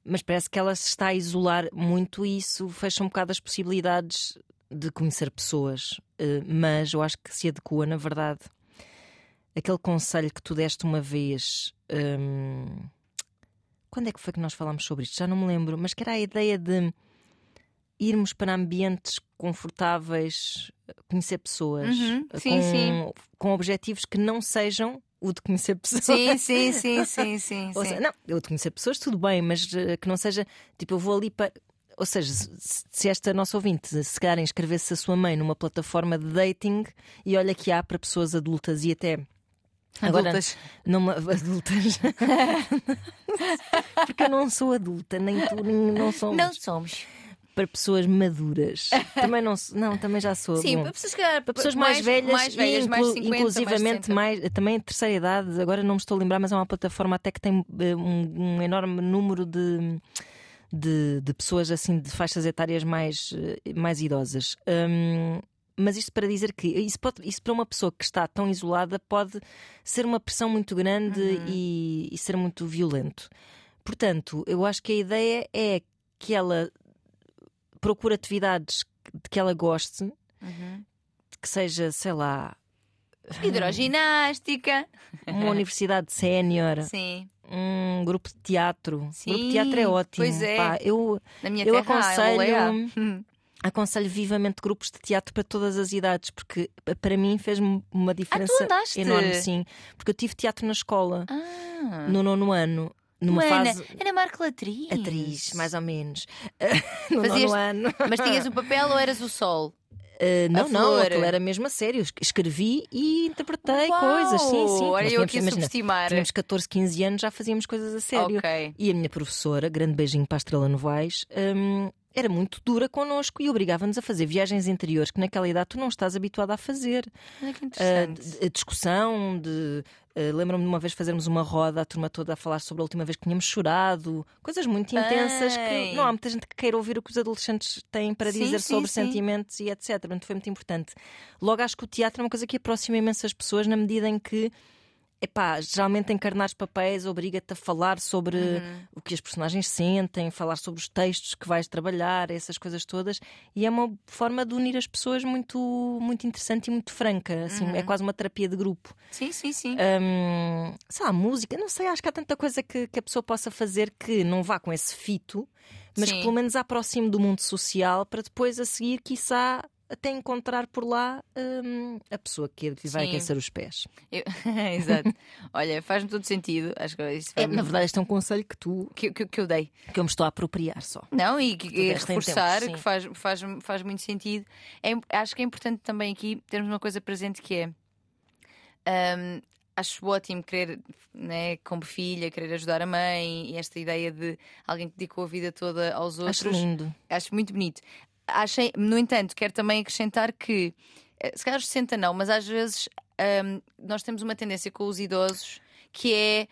mas parece que ela se está a isolar muito e isso fecha um bocado as possibilidades de conhecer pessoas. Uh, mas eu acho que se adequa, na verdade, aquele conselho que tu deste uma vez. Um, quando é que foi que nós falámos sobre isto? Já não me lembro, mas que era a ideia de irmos para ambientes confortáveis, conhecer pessoas uhum. sim, com, sim. com objetivos que não sejam o de conhecer pessoas. Sim, sim, sim, sim, sim. Ou seja, não, eu de conhecer pessoas, tudo bem, mas uh, que não seja tipo, eu vou ali para. Ou seja, se, esta nossa ouvinte se calhar inscrevesse a sua mãe numa plataforma de dating e olha que há para pessoas adultas e até. Adultas. Agora, não, adultas. Porque eu não sou adulta, nem tu, nem não somos. Não somos para pessoas maduras. também não, não, também já sou. Sim, para pessoas, para pessoas mais, mais velhas, mais velhas, inclu, mais 50, inclusivamente mais, mais, também terceira idade. Agora não me estou a lembrar, mas é uma plataforma até que tem eh, um, um enorme número de, de, de, pessoas assim de faixas etárias mais, eh, mais idosas. Um, mas isto para dizer que isso, pode, isso para uma pessoa que está tão isolada pode ser uma pressão muito grande uhum. e, e ser muito violento. Portanto, eu acho que a ideia é que ela procura atividades de que ela goste, uhum. que seja, sei lá. Hidroginástica, uma universidade sénior, um grupo de teatro. Sim, grupo de teatro é ótimo. Pois é. Pá, eu, Na minha eu terra, aconselho. Aconselho vivamente grupos de teatro para todas as idades, porque para mim fez-me uma diferença ah, enorme, sim. Porque eu tive teatro na escola ah. no nono ano numa Ana, fase. Ana Marco atriz. Atriz, mais ou menos. no Fazias... ano. Mas tinhas o papel ou eras o sol? Uh, não, não, aquilo era mesmo a sério. Escrevi e interpretei Uau! coisas. Sim, sim. Olha, eu aqui a imagina, subestimar. Tínhamos 14, 15 anos, já fazíamos coisas a sério. Ok. E a minha professora, grande beijinho para a Estrela Novaes, um, era muito dura connosco e obrigava-nos a fazer viagens interiores que naquela idade tu não estás habituado a fazer. Olha que interessante. Uh, de, discussão, de. Uh, Lembro-me de uma vez fazermos uma roda, a turma toda a falar sobre a última vez que tínhamos chorado, coisas muito intensas Bem. que não há muita gente que queira ouvir o que os adolescentes têm para Sim, dizer sim, sobre sim. sentimentos e etc. Portanto, foi muito importante. Logo, acho que o teatro é uma coisa que aproxima imensas pessoas na medida em que epá, geralmente encarnar os papéis obriga-te a falar sobre Uhum. o que as personagens sentem, falar sobre os textos que vais trabalhar, essas coisas todas, e é uma forma de unir as pessoas muito, muito interessante e muito franca. Assim, Uhum. É quase uma terapia de grupo. Sim, sim, sim. Hum, sei lá, música, não sei, acho que há tanta coisa que, que a pessoa possa fazer que não vá com esse fito, mas Sim. que pelo menos aproxime do mundo social para depois a seguir, quiçá, até encontrar por lá hum, a pessoa que lhe vai Sim. aquecer os pés. Eu- Exato. Olha, faz-me todo sentido. Acho que isso É, na verdade, este é um conselho que tu que, que, que eu dei. que eu me estou a apropriar só. Não, e, que- e reforçar, que faz, faz, faz muito sentido. É, acho que é importante também aqui termos uma coisa presente que é. hum, acho ótimo querer, né, como filha, querer ajudar a mãe e esta ideia de alguém que dedicou a vida toda aos outros. Acho lindo. Acho muito bonito. No entanto, quero também acrescentar que, eh, se calhar aos 60 não, mas às vezes hum, nós temos uma tendência com os idosos que é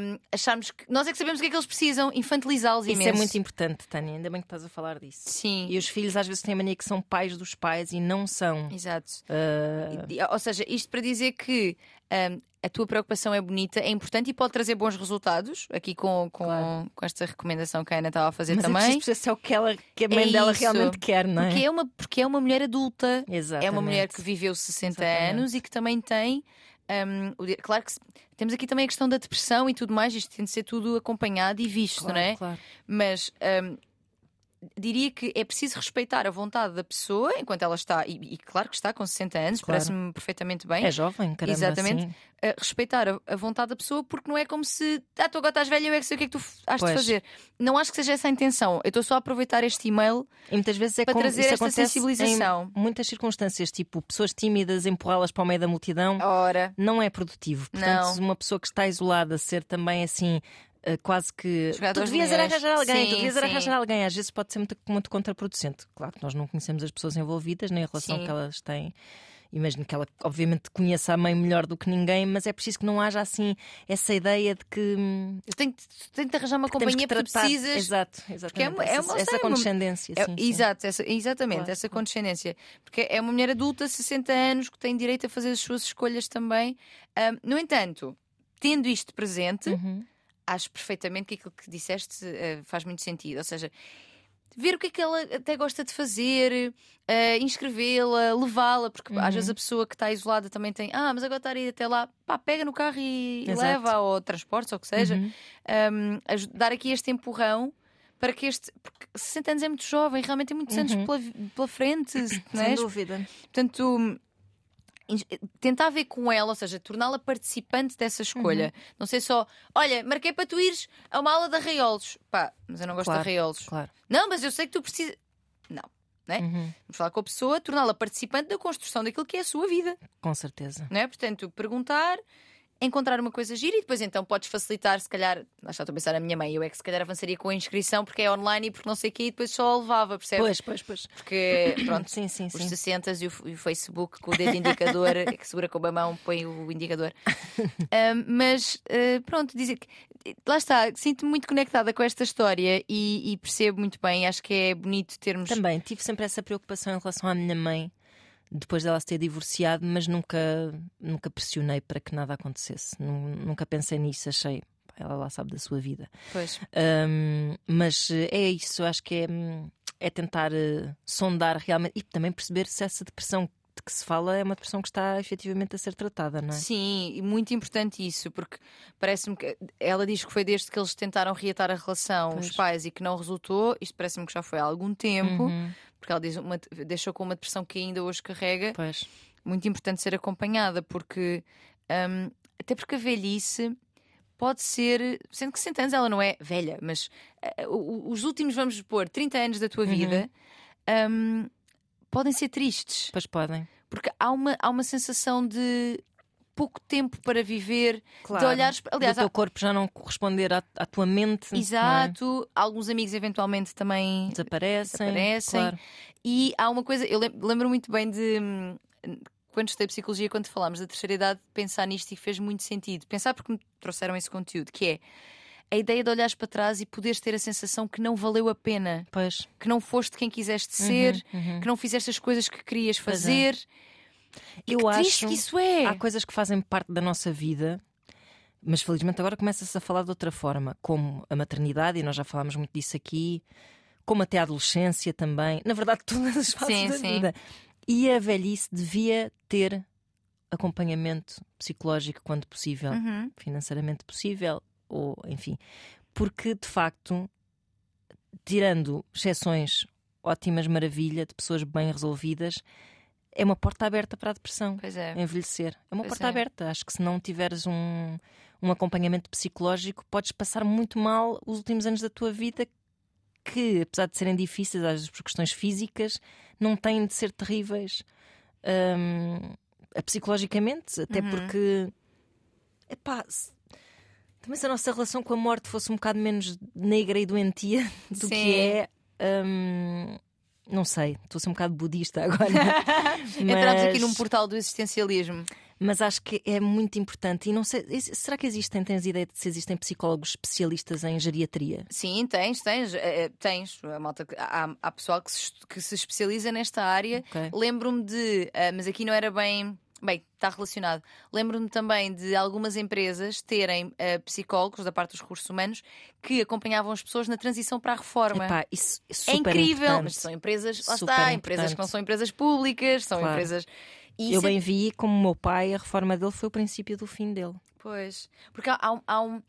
hum, acharmos que nós é que sabemos o que é que eles precisam, infantilizá-los Isso imenso. é muito importante, Tânia. Ainda bem que estás a falar disso. Sim, E os filhos às vezes têm a mania que são pais dos pais e não são. exato. E- Ou seja, isto para dizer que hum, a tua preocupação é bonita, é importante e pode trazer bons resultados, aqui com, com, Claro. com esta recomendação que a Ana estava a fazer mas é também. perceber se é o que, ela, que a mãe É dela isso. realmente quer, não é? Porque é, uma, porque é uma mulher adulta, Exatamente. é uma mulher que viveu 60 Exatamente. anos e que também tem. o di- claro que temos aqui também a questão da depressão e tudo mais, isto tem de ser tudo acompanhado e visto, Claro, não é? claro. Mas hum, diria que é preciso respeitar a vontade da pessoa enquanto ela está, e, e claro que está com 60 anos, Claro. parece-me perfeitamente bem. É jovem, caramba. Exatamente. sim. a respeitar a, a vontade da pessoa, porque não é como se ah, tu agora estás velha, eu é que sei o que é que tu has de Pois. fazer. Não acho que seja essa a intenção. Eu estou só a aproveitar este e-mail E muitas vezes é Para como trazer esta sensibilização. Muitas circunstâncias, tipo pessoas tímidas, empurrá-las para o meio da multidão, Ora. não é produtivo. Portanto, Não. se uma pessoa que está isolada ser também assim. Eh, Quase que. Jogar Tu devias mulheres. arranjar alguém, tu Sim, devias era sim. arranjar alguém. Às vezes pode ser muito, muito contraproducente. Claro que nós não conhecemos as pessoas envolvidas, nem a relação Sim. que elas têm. Imagino que ela, obviamente, conheça a mãe melhor do que ninguém, mas é preciso que não haja assim essa ideia de que. hum, Eu tenho, tenho de arranjar uma que que companhia porque tratar. precisas. Exato, exatamente. é essa, uma- essa uma- condescendência. É, sim, sim. exato, essa- exatamente, Claro. essa condescendência. Porque é uma mulher adulta, 60 anos, que tem direito a fazer as suas escolhas também. Ahm, no entanto, tendo isto presente, Uhum. Acho perfeitamente que aquilo que disseste eh, faz muito sentido. Ou seja, ver o que é que ela até gosta de fazer, eh, inscrevê-la, levá-la, porque às Uhum. vezes a pessoa que está isolada também tem, ah, mas agora está a ir até lá, pá, pega no carro e, e leva, ou transportes, ou o que seja. Uhum. Um, dar aqui este empurrão. Para que este. Porque 60 anos é muito jovem, realmente tem muitos anos Uhum. pela, pela frente, é? Sem dúvida. Portanto, tentar ver com ela, ou seja, torná-la participante dessa escolha. Uhum. Não sei só, olha, marquei para tu ires a uma aula de arraiolos. Pá, mas eu não gosto Claro, de arraiolos. Claro. Não, mas eu sei que tu precisas. Não. Né? Uhum. Vamos falar com a pessoa, torná-la participante da construção daquilo que é a sua vida. Com certeza. Não é? Portanto, perguntar, encontrar uma coisa gira e depois então podes facilitar, se calhar, lá está, estou a pensar na minha mãe, eu é que se calhar avançaria com a inscrição porque é online e porque não sei o quê e depois só a levava, percebes? Pois, pois, pois. Porque, pronto, Sim, sim, os sim. 60 e o, e o Facebook com o dedo indicador, que segura com a mão, põe o indicador. Mas ah, pronto, dizer que lá está, sinto-me muito conectada com esta história e, e percebo muito bem, acho que é bonito termos. Também tive sempre essa preocupação em relação à minha mãe, depois dela se ter divorciado, mas nunca, nunca pressionei para que nada acontecesse. Nu- Nunca pensei nisso, achei. Ela lá sabe da sua vida. Pois, Ahm, mas eh, é isso, acho que é, é tentar eh, sondar realmente e também perceber se essa depressão de que se fala é uma depressão que está efetivamente a ser tratada, não é? Sim, e muito importante isso, porque parece-me que ela diz que foi desde que eles tentaram reatar a relação, os Pois. pais, e que não resultou. Isto parece-me que já foi há algum tempo, Uhum, porque ela uma- deixou com uma depressão que ainda hoje carrega. pois. muito importante ser acompanhada, porque hum, até porque a velhice pode ser, sendo que 60 anos ela não é velha, mas o- os últimos, vamos pôr, 30 anos da tua Uhum. vida hum, podem ser tristes, Pois podem. porque há uma, há uma sensação de pouco tempo para viver, de olhares. Aliás, do teu corpo já não corresponder à, à tua mente. é? exato, alguns amigos eventualmente também Desaparecem. Desaparecem. claro. E há uma coisa, eu lem- lembro muito bem de hum, quando estudei psicologia, quando falámos da terceira idade, pensar nisto e fez muito sentido. Pensar porque me trouxeram esse conteúdo, que é a ideia de olhares para trás e poderes ter a sensação que não valeu a pena, Pois. que não foste quem quiseste ser, uhum. que não fizeste as coisas que querias Pois é. E Eu acho- que isso é. Há coisas que fazem parte da nossa vida, mas felizmente agora começa-se a falar de outra forma, como a maternidade, e nós já falámos muito disso aqui, como até a adolescência também. Na verdade, todas as fases Sim, da sim. vida. E a velhice devia ter acompanhamento psicológico quando possível, Uhum. financeiramente possível, ou enfim. Porque de facto, tirando exceções ótimas, maravilha, de pessoas bem resolvidas, é uma porta aberta para a depressão Pois é. envelhecer. É uma Pois porta é. aberta. Acho que se não tiveres um, um acompanhamento psicológico, podes passar muito mal os últimos anos da tua vida, que, apesar de serem difíceis, às vezes por questões físicas, não têm de ser terríveis hum, psicologicamente, até Uhum. porque epá, se- também se a nossa relação com a morte fosse um bocado menos negra e doentia do Sim. que é. hum, não sei, estou a ser um bocado budista agora. Entramos aqui Mas- num portal do existencialismo. mas acho que é muito importante. E não sei, será que existem, tens ideia de se existem psicólogos especialistas em geriatria? Sim, tens, tens, eh, eh, tens. Malta, há, há pessoal que se, que se especializa nesta área. Ok. Lembro-me de, eh, mas aqui não era bem. Bem, está relacionado. Lembro-me também de algumas empresas terem eh, psicólogos da parte dos recursos humanos que acompanhavam as pessoas na transição para a reforma. Epá, isso é é super incrível, importante. mas são empresas, lá Super está, empresas que não são empresas públicas, são Claro. empresas. E Eu é bem vi como o meu pai, a reforma dele foi o princípio do fim dele. Pois, porque há, há há um.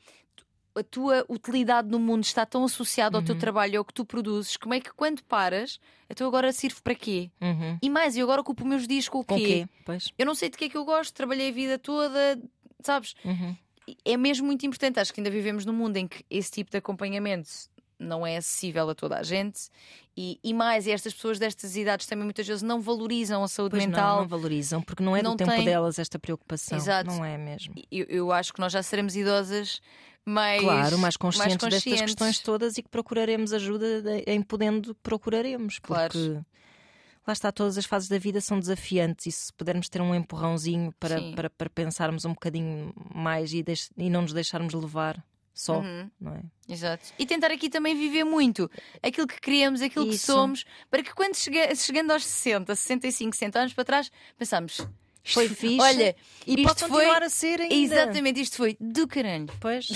A tua utilidade no mundo está tão associada ao teu Uhum. trabalho, ao que tu produzes, como é que quando paras, então agora sirvo para quê? Uhum. E mais, eu agora ocupo meus dias com o Com o quê? quê? Pois. Eu não sei de que é que eu gosto, trabalhei a vida toda, sabes? Uhum. É mesmo muito importante. Acho que ainda vivemos num mundo em que esse tipo de acompanhamento não é acessível a toda a gente e, e mais, e estas pessoas destas idades também muitas vezes não valorizam a saúde Pois mental. não, não valorizam, porque não é Não do tempo tem- delas esta preocupação. Exato. Não é mesmo. Eu, eu acho que nós já seremos idosas mais, Claro, mais conscientes, destas conscientes. questões todas e que procuraremos ajuda de- em podendo procuraremos. Claro. Porque lá está, todas as fases da vida são desafiantes e se pudermos ter um empurrãozinho para, para, para pensarmos um bocadinho mais e, deix- e não nos deixarmos levar só, Uhum. não é? Exato. E tentar aqui também viver muito aquilo que queremos, aquilo que Isso. somos, para que quando chega- chegando aos 60, 65, 60 anos para trás, pensamos. "Isto Foi fixe Olha, e isto pode foi- continuar a ser ainda. Exatamente, isto foi do caralho. Pois.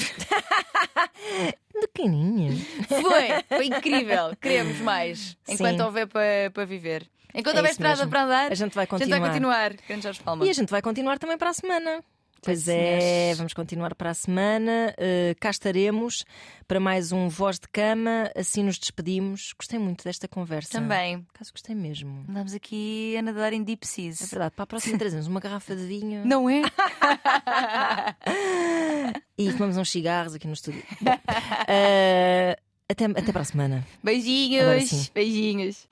De caninha. Foi, foi incrível. Queremos mais. Enquanto Sim. houver para para viver. Enquanto É houver estrada para andar, A gente vai a gente continuar. vai continuar. Grande Jorge Palma. E a gente vai continuar também para a semana. Pois é, vamos continuar para a semana. Uh, cá estaremos para mais um Voz de Cama. Assim nos despedimos. Gostei muito desta conversa. Também. Caso gostei mesmo. Andamos aqui a nadar em deep É seas. verdade, para a próxima trazemos uma garrafa de vinho Não é? e fumamos uns cigarros aqui no estúdio. Bom, uh, até, até para a semana. Beijinhos. Beijinhos.